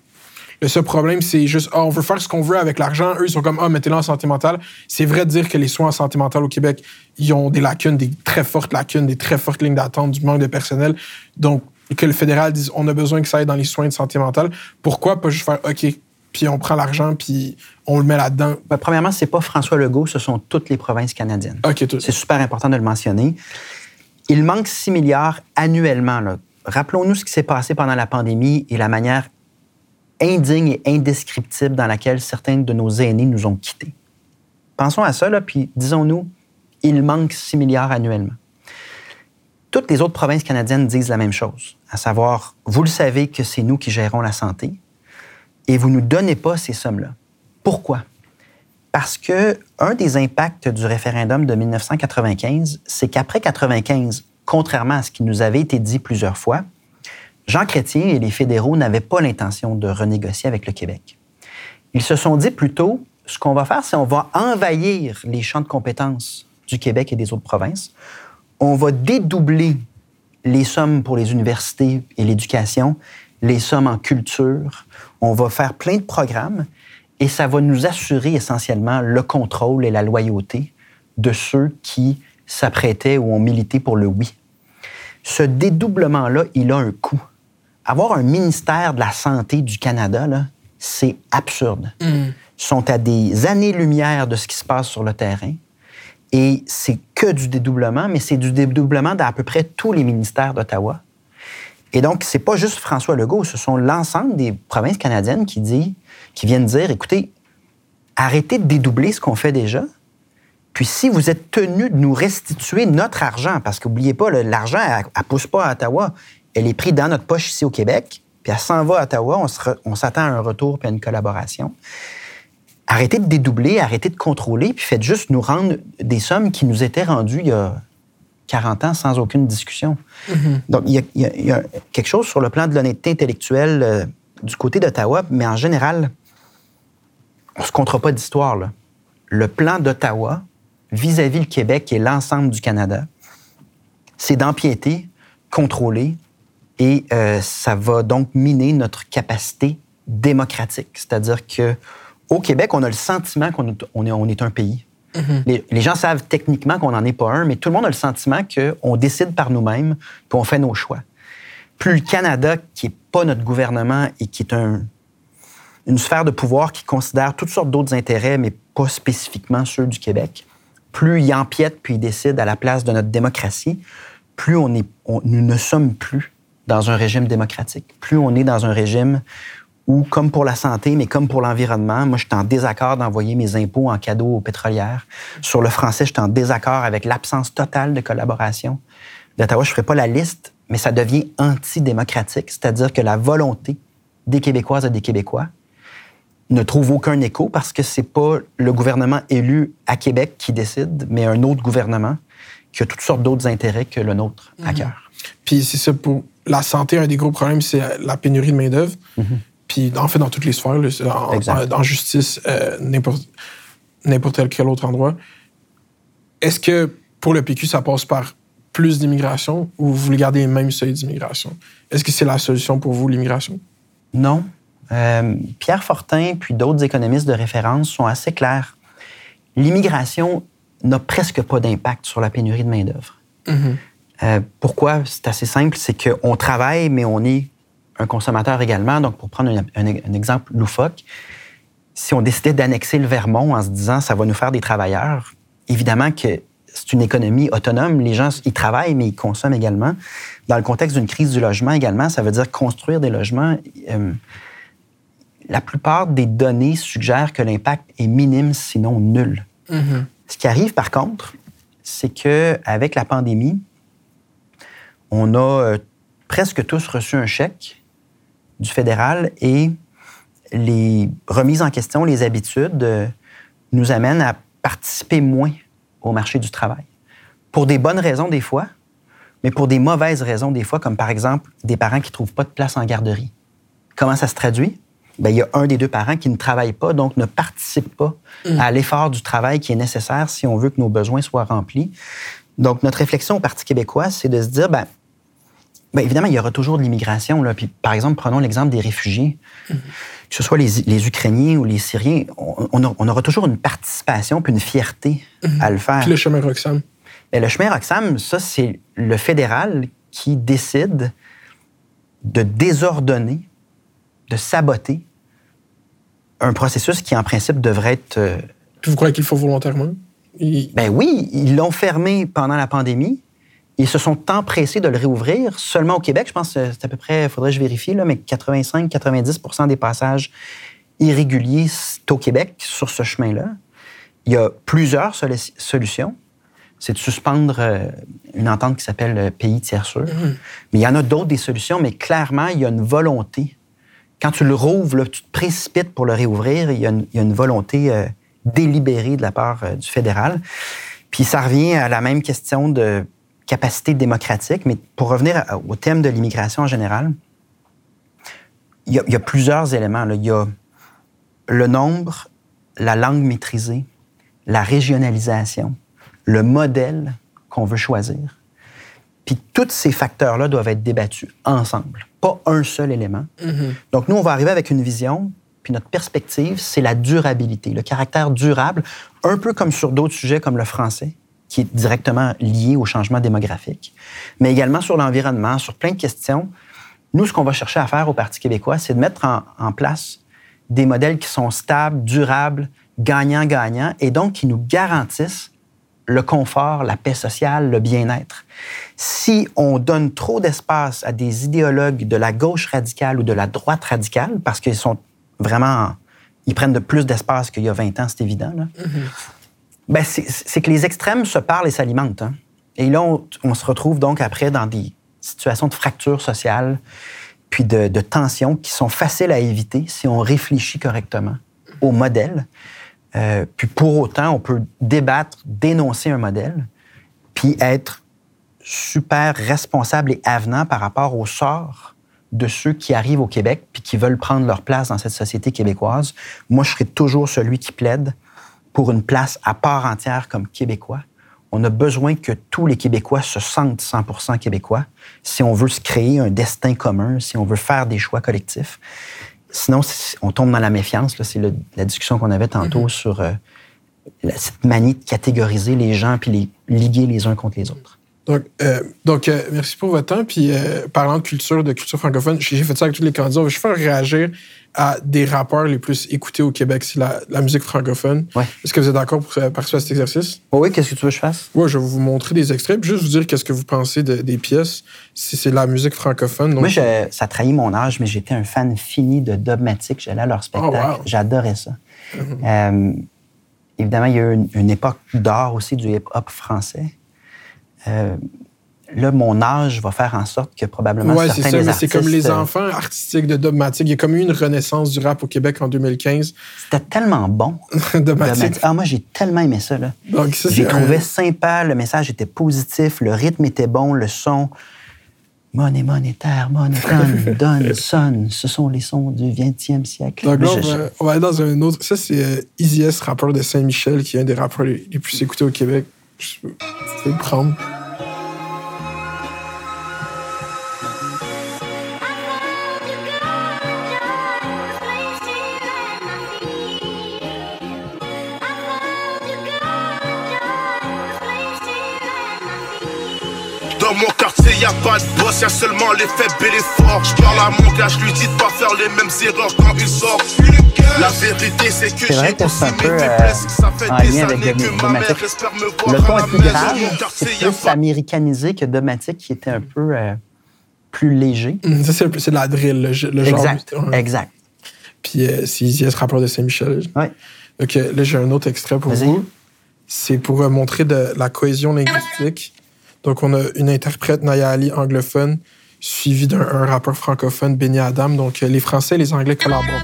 le seul problème, c'est juste, ah, on veut faire ce qu'on veut avec l'argent. Eux, ils sont comme, ah, mettez-le en santé mentale. C'est vrai de dire que les soins en santé mentale au Québec, ils ont des lacunes, des très fortes lacunes, des très fortes lignes d'attente, du manque de personnel. Donc, que le fédéral dise, on a besoin que ça aille dans les soins de santé mentale. Pourquoi pas juste faire, OK, puis on prend l'argent, puis on le met là-dedans? Ben, premièrement, c'est pas François Legault, ce sont toutes les provinces canadiennes. OK, tout. C'est super important de le mentionner. Il manque 6 milliards annuellement. Rappelons-nous ce qui s'est passé pendant la pandémie et la manière indigne et indescriptible dans laquelle certains de nos aînés nous ont quittés. Pensons à ça, là, puis disons-nous, il manque 6 milliards annuellement. Toutes les autres provinces canadiennes disent la même chose, à savoir, vous le savez que c'est nous qui gérons la santé et vous ne nous donnez pas ces sommes-là. Pourquoi? Parce que un des impacts du référendum de 1995, c'est qu'après 1995, contrairement à ce qui nous avait été dit plusieurs fois, Jean Chrétien et les fédéraux n'avaient pas l'intention de renégocier avec le Québec. Ils se sont dit plutôt, ce qu'on va faire, c'est on va envahir les champs de compétences du Québec et des autres provinces. On va dédoubler les sommes pour les universités et l'éducation, les sommes en culture. On va faire plein de programmes et ça va nous assurer essentiellement le contrôle et la loyauté de ceux qui s'apprêtaient ou ont milité pour le oui. Ce dédoublement-là, il a un coût avoir un ministère de la Santé du Canada, c'est absurde. Mm. Ils sont à des années-lumière de ce qui se passe sur le terrain. Et c'est que du dédoublement, mais c'est du dédoublement d'à peu près tous les ministères d'Ottawa. Et donc, c'est pas juste François Legault, ce sont l'ensemble des provinces canadiennes qui, qui viennent dire, écoutez, arrêtez de dédoubler ce qu'on fait déjà. Puis si vous êtes tenu de nous restituer notre argent, parce qu'oubliez pas, l'argent, elle, ne pousse pas à Ottawa, elle est prise dans notre poche ici au Québec, puis elle s'en va à Ottawa, on, s'attend à un retour puis à une collaboration. Arrêtez de dédoubler, arrêtez de contrôler, puis faites juste nous rendre des sommes qui nous étaient rendues il y a 40 ans sans aucune discussion. Mm-hmm. Donc, il y, a, quelque chose sur le plan de l'honnêteté intellectuelle euh, du côté d'Ottawa, mais en général, on ne se comptera pas d'histoire. Le plan d'Ottawa vis-à-vis le Québec et l'ensemble du Canada, c'est d'empiéter, contrôler, et euh, ça va donc miner notre capacité démocratique. C'est-à-dire que au Québec, on a le sentiment qu'on est, on est, un pays. Mm-hmm. les, gens savent techniquement qu'on n'en est pas un, mais tout le monde a le sentiment qu'on décide par nous-mêmes, qu'on fait nos choix. Plus le Canada, qui n'est pas notre gouvernement et qui est un, une sphère de pouvoir qui considère toutes sortes d'autres intérêts, mais pas spécifiquement ceux du Québec, plus il empiète puis il décide à la place de notre démocratie, plus on est, nous ne sommes plus dans un régime démocratique. Plus on est dans un régime où, comme pour la santé, mais comme pour l'environnement, moi, je suis en désaccord d'envoyer mes impôts en cadeau aux pétrolières. Sur le français, je suis en désaccord avec l'absence totale de collaboration d'Ottawa. Je ne ferai pas la liste, mais ça devient antidémocratique, c'est-à-dire que la volonté des Québécoises et des Québécois ne trouve aucun écho parce que c'est pas le gouvernement élu à Québec qui décide, mais un autre gouvernement qui a toutes sortes d'autres intérêts que le nôtre à mhm. cœur. Puis c'est ça pour la santé, un des gros problèmes, c'est la pénurie de main-d'œuvre. Mhm. Puis en fait, dans toutes les sphères, en, justice, euh, n'importe quel autre endroit. Est-ce que pour le PQ, ça passe par plus d'immigration ou vous voulez garder les mêmes seuils d'immigration? Est-ce que c'est la solution pour vous, l'immigration? Non. Euh, Pierre Fortin puis d'autres économistes de référence sont assez clairs. L'immigration n'a presque pas d'impact sur la pénurie de main-d'œuvre. Mhm. Euh, pourquoi? C'est assez simple, c'est qu'on travaille, mais on est un consommateur également. Donc, pour prendre un, exemple loufoque, si on décidait d'annexer le Vermont en se disant ça va nous faire des travailleurs, évidemment que c'est une économie autonome. Les gens, ils travaillent, mais ils consomment également. Dans le contexte d'une crise du logement également, ça veut dire construire des logements. Euh, la plupart des données suggèrent que l'impact est minime, sinon nul. Mhm. Ce qui arrive, par contre, c'est qu'avec la pandémie, on a euh, presque tous reçu un chèque du fédéral et les remises en question, les habitudes euh, nous amènent à participer moins au marché du travail. Pour des bonnes raisons des fois, mais pour des mauvaises raisons des fois, comme par exemple des parents qui ne trouvent pas de place en garderie. Comment ça se traduit? ben, il y a un des deux parents qui ne travaille pas, donc ne participe pas à l'effort du travail qui est nécessaire si on veut que nos besoins soient remplis. Donc, notre réflexion au Parti québécois, c'est de se dire, ben, ben évidemment, il y aura toujours de l'immigration. Puis, par exemple, prenons l'exemple des réfugiés, que ce soit les, Ukrainiens ou les Syriens, on, aura toujours une participation puis une fierté à le faire. Puis le chemin Roxham. Et le chemin Roxham, ça, c'est le fédéral qui décide de désordonner, de saboter un processus qui, en principe, devrait être. Euh, vous croyez qu'il faut volontairement? Ben oui, ils l'ont fermé pendant la pandémie. Ils se sont empressés de le réouvrir seulement au Québec. Je pense que c'est à peu près, il faudrait que je vérifie, là, mais 85-90% des passages irréguliers au Québec sur ce chemin-là. Il y a plusieurs solutions. C'est de suspendre euh, une entente qui s'appelle euh, Pays tiers sûr. Mm-hmm. Mais il y en a d'autres des solutions, mais clairement, il y a une volonté. Quand tu le rouvres, tu te précipites pour le réouvrir. Il y a une, volonté euh, délibérée de la part du fédéral. Puis ça revient à la même question de capacité démocratique. Mais pour revenir au thème de l'immigration en général, il y, a, plusieurs éléments. Il y a le nombre, la langue maîtrisée, la régionalisation, le modèle qu'on veut choisir. Puis tous ces facteurs-là doivent être débattus ensemble, pas un seul élément. Mm-hmm. Donc nous, on va arriver avec une vision, puis notre perspective, c'est la durabilité, le caractère durable, un peu comme sur d'autres sujets comme le français qui est directement lié au changement démographique, mais également sur l'environnement, sur plein de questions. Nous, ce qu'on va chercher à faire au Parti québécois, c'est de mettre en, place des modèles qui sont stables, durables, gagnants-gagnants, et donc qui nous garantissent le confort, la paix sociale, le bien-être. Si on donne trop d'espace à des idéologues de la gauche radicale ou de la droite radicale, parce qu'ils sont vraiment... Ils prennent de plus d'espace qu'il y a 20 ans, c'est évident. Mm-hmm. Ben, c'est que les extrêmes se parlent et s'alimentent. Hein. Et là, on, se retrouve donc après dans des situations de fracture sociale, puis de, de tensions qui sont faciles à éviter si on réfléchit correctement au modèle. Euh, puis pour autant, on peut débattre, dénoncer un modèle, puis être super responsable et avenant par rapport au sort de ceux qui arrivent au Québec puis qui veulent prendre leur place dans cette société québécoise. Moi, je serai toujours celui qui plaide pour une place à part entière comme Québécois. On a besoin que tous les Québécois se sentent 100% québécois si on veut se créer un destin commun, si on veut faire des choix collectifs. Sinon, on tombe dans la méfiance. C'est la discussion qu'on avait tantôt mm-hmm. sur euh, cette manie de catégoriser les gens puis les liguer les uns contre les autres. Donc, euh, donc euh, merci pour votre temps. Puis, parlant de culture, de culture francophone, j'ai fait ça avec tous les candidats. Je vais faire réagir à des rappeurs les plus écoutés au Québec, c'est la, musique francophone. Est-ce que vous êtes d'accord pour participer à cet exercice? oui, qu'est-ce que tu veux que je fasse? Oui, je vais vous montrer des extraits, juste vous dire qu'est-ce que vous pensez des pièces, si c'est la musique francophone. Moi, ça trahit mon âge, mais j'étais un fan fini de Dogmatic. J'allais à leur spectacle. Oh, J'adorais ça. Mm-hmm. Euh, évidemment, il y a eu une, époque d'or aussi du hip-hop français. Euh, là, mon âge va faire en sorte que probablement ouais, certains c'est ça, mais c'est comme les euh, enfants artistiques de Dogmatic. Il y a comme eu une renaissance du rap au Québec en 2015. C'était tellement bon. (laughs) Dogmatic. Ah, moi, j'ai tellement aimé ça. Là. j'ai trouvé sympa, le message était positif, le rythme était bon, le son... Monnaie monétaire, monétaire, (laughs) donne, sonne. Ce sont les sons du 20e siècle. Donc là, on, va, aller dans un autre. Ça, c'est euh, Easy S, rappeur de Saint-Michel, qui est un des rappeurs les, plus écoutés au Québec. Je peux y a pas de boss, y a seulement les faibles et les forts. Je parle à mon gars, je lui dis de pas faire les mêmes erreurs quand il sort. La vérité, c'est que j'ai aussi mes faiblesses. Ça fait des années que ma mère espère me voir Le ton est plus grave, c'est plus américanisé que Domatic, qui était un peu euh, plus léger. Mm, ça, c'est de la drill, le, genre. Exact, exact. Puis euh, c'est Easy ce rapport de Saint-Michel. Oui. OK, là, j'ai un autre extrait pour vous. C'est pour euh, montrer de la cohésion linguistique. Donc, on a une interprète, Naya Ali, anglophone, suivie d'un rappeur francophone, Benny Adam. Donc, euh, les Français et les Anglais collaborent.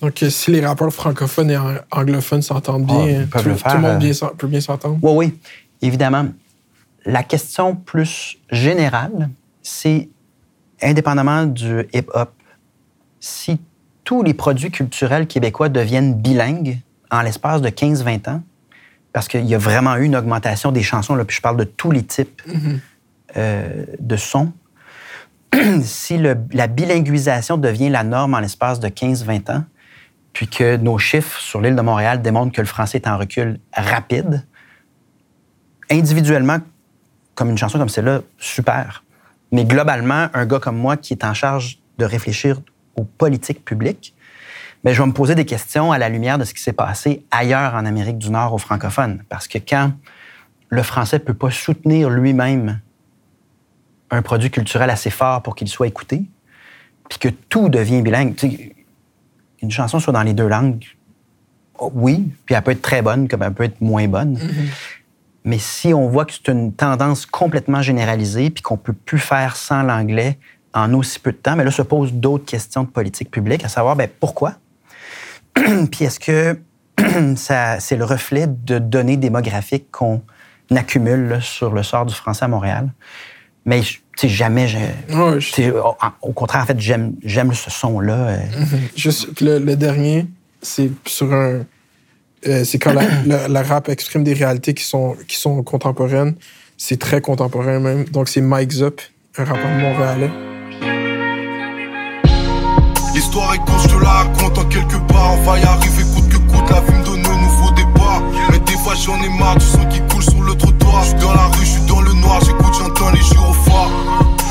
Donc, euh, si les rappeurs francophones et ang- anglophones s'entendent bien, Ah, peuvent tout, le tout faire, le monde bien peut bien s'entendre. Oui, oui, évidemment. La question plus générale, c'est, indépendamment du hip-hop, si tous les produits culturels québécois deviennent bilingues en l'espace de 15-20 ans, parce qu'il y a vraiment eu une augmentation des chansons, là, puis je parle de tous les types euh, de sons, (clears throat) si le- la bilinguisation devient la norme en l'espace de 15-20 ans, puis que nos chiffres sur l'île de Montréal démontrent que le français est en recul rapide, individuellement, comme une chanson comme celle-là, super. Mais globalement, un gars comme moi qui est en charge de réfléchir aux politiques publiques, ben, je vais me poser des questions à la lumière de ce qui s'est passé ailleurs en Amérique du Nord aux francophones. Parce que quand le français ne peut pas soutenir lui-même un produit culturel assez fort pour qu'il soit écouté, puis que tout devient bilingue, une chanson soit dans les deux langues, oui, puis elle peut être très bonne comme elle peut être moins bonne. Mais si on voit que c'est une tendance complètement généralisée puis qu'on peut plus faire sans l'anglais en aussi peu de temps, mais là se posent d'autres questions de politique publique, à savoir ben, pourquoi? (clears throat) puis est-ce que (clears throat) ça, c'est le reflet de données démographiques qu'on accumule là, sur le sort du français à Montréal? Mais je- sais, jamais, je- Ouais, je- au, au contraire, en fait, j'aime, j'aime ce son-là. euh. Juste le, le dernier, c'est sur un. euh, c'est quand la, (clears throat) le- la rap exprime des réalités qui sont, qui sont contemporaines. C'est très contemporain même. Donc c'est Mike Zup, un rappeur montréalais. L'histoire est courte, je te la raconte en quelques bars. On va y arriver coûte que coûte, la vie me donne un nouveau départ. Mais des fois j'en ai marre du sang qui coule trottoir. Je suis dans la rue, je suis dans le noir, j'écoute, j'entends les gyrophares.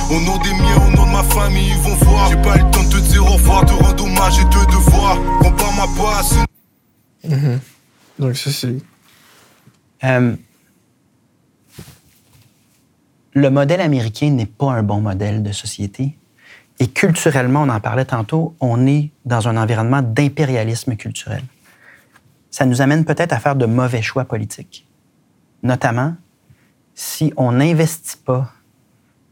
Au nom des miens, au nom de ma famille, ils vont voir. J'ai pas eu le temps de te dire au revoir, de rendre hommage et de devoir. Compare ma passe. Donc ça, c'est. Euh, le modèle américain n'est pas un bon modèle de société. Et culturellement, on en parlait tantôt, on est dans un environnement d'impérialisme culturel. Ça nous amène peut-être à faire de mauvais choix politiques. Notamment, si on n'investit pas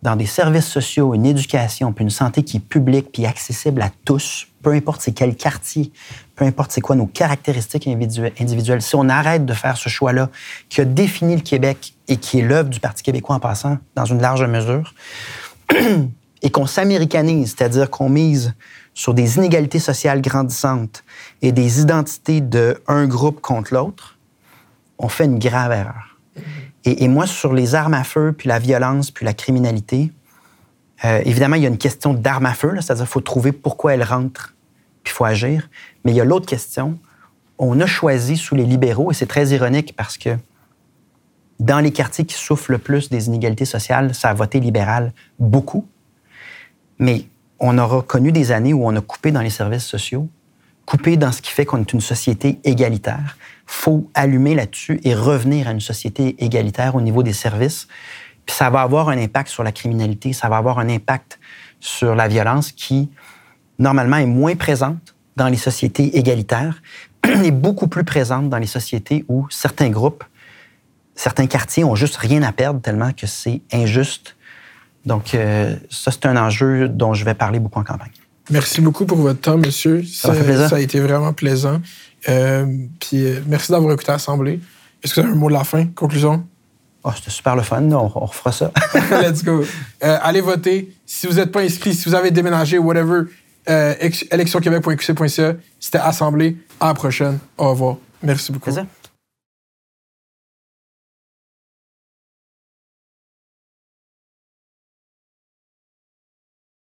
dans des services sociaux, une éducation, puis une santé qui est publique, puis accessible à tous, peu importe c'est quel quartier, peu importe c'est quoi nos caractéristiques individu- individuelles, si on arrête de faire ce choix-là qui a défini le Québec et qui est l'œuvre du Parti québécois en passant, dans une large mesure, (clears throat) et qu'on s'américanise, c'est-à-dire qu'on mise sur des inégalités sociales grandissantes et des identités de un groupe contre l'autre, on fait une grave erreur. Et, moi, sur les armes à feu, puis la violence, puis la criminalité, euh, évidemment, il y a une question d'armes à feu, c'est-à-dire qu'il faut trouver pourquoi elles rentrent, puis il faut agir. Mais il y a l'autre question. On a choisi sous les libéraux, et c'est très ironique parce que dans les quartiers qui souffrent le plus des inégalités sociales, ça a voté libéral beaucoup. Mais on aura connu des années où on a coupé dans les services sociaux, coupé dans ce qui fait qu'on est une société égalitaire. Faut allumer là-dessus et revenir à une société égalitaire au niveau des services. Puis ça va avoir un impact sur la criminalité, ça va avoir un impact sur la violence qui, normalement, est moins présente dans les sociétés égalitaires (clears throat) et beaucoup plus présente dans les sociétés où certains groupes, certains quartiers ont juste rien à perdre tellement que c'est injuste. Donc, euh, ça, c'est un enjeu dont je vais parler beaucoup en campagne. Merci beaucoup pour votre temps, monsieur. Ça m'a fait plaisir. Ça a été vraiment plaisant. Euh, puis euh, merci d'avoir écouté l'Assemblée. Est-ce que vous avez un mot de la fin, conclusion? Oh, c'était super le fun, on, on refera ça. (laughs) Let's go. Euh, allez voter. Si vous n'êtes pas inscrit, si vous avez déménagé, whatever, électionquebec.qc.ca. C'était Assemblée. À la prochaine. Au revoir. Merci beaucoup.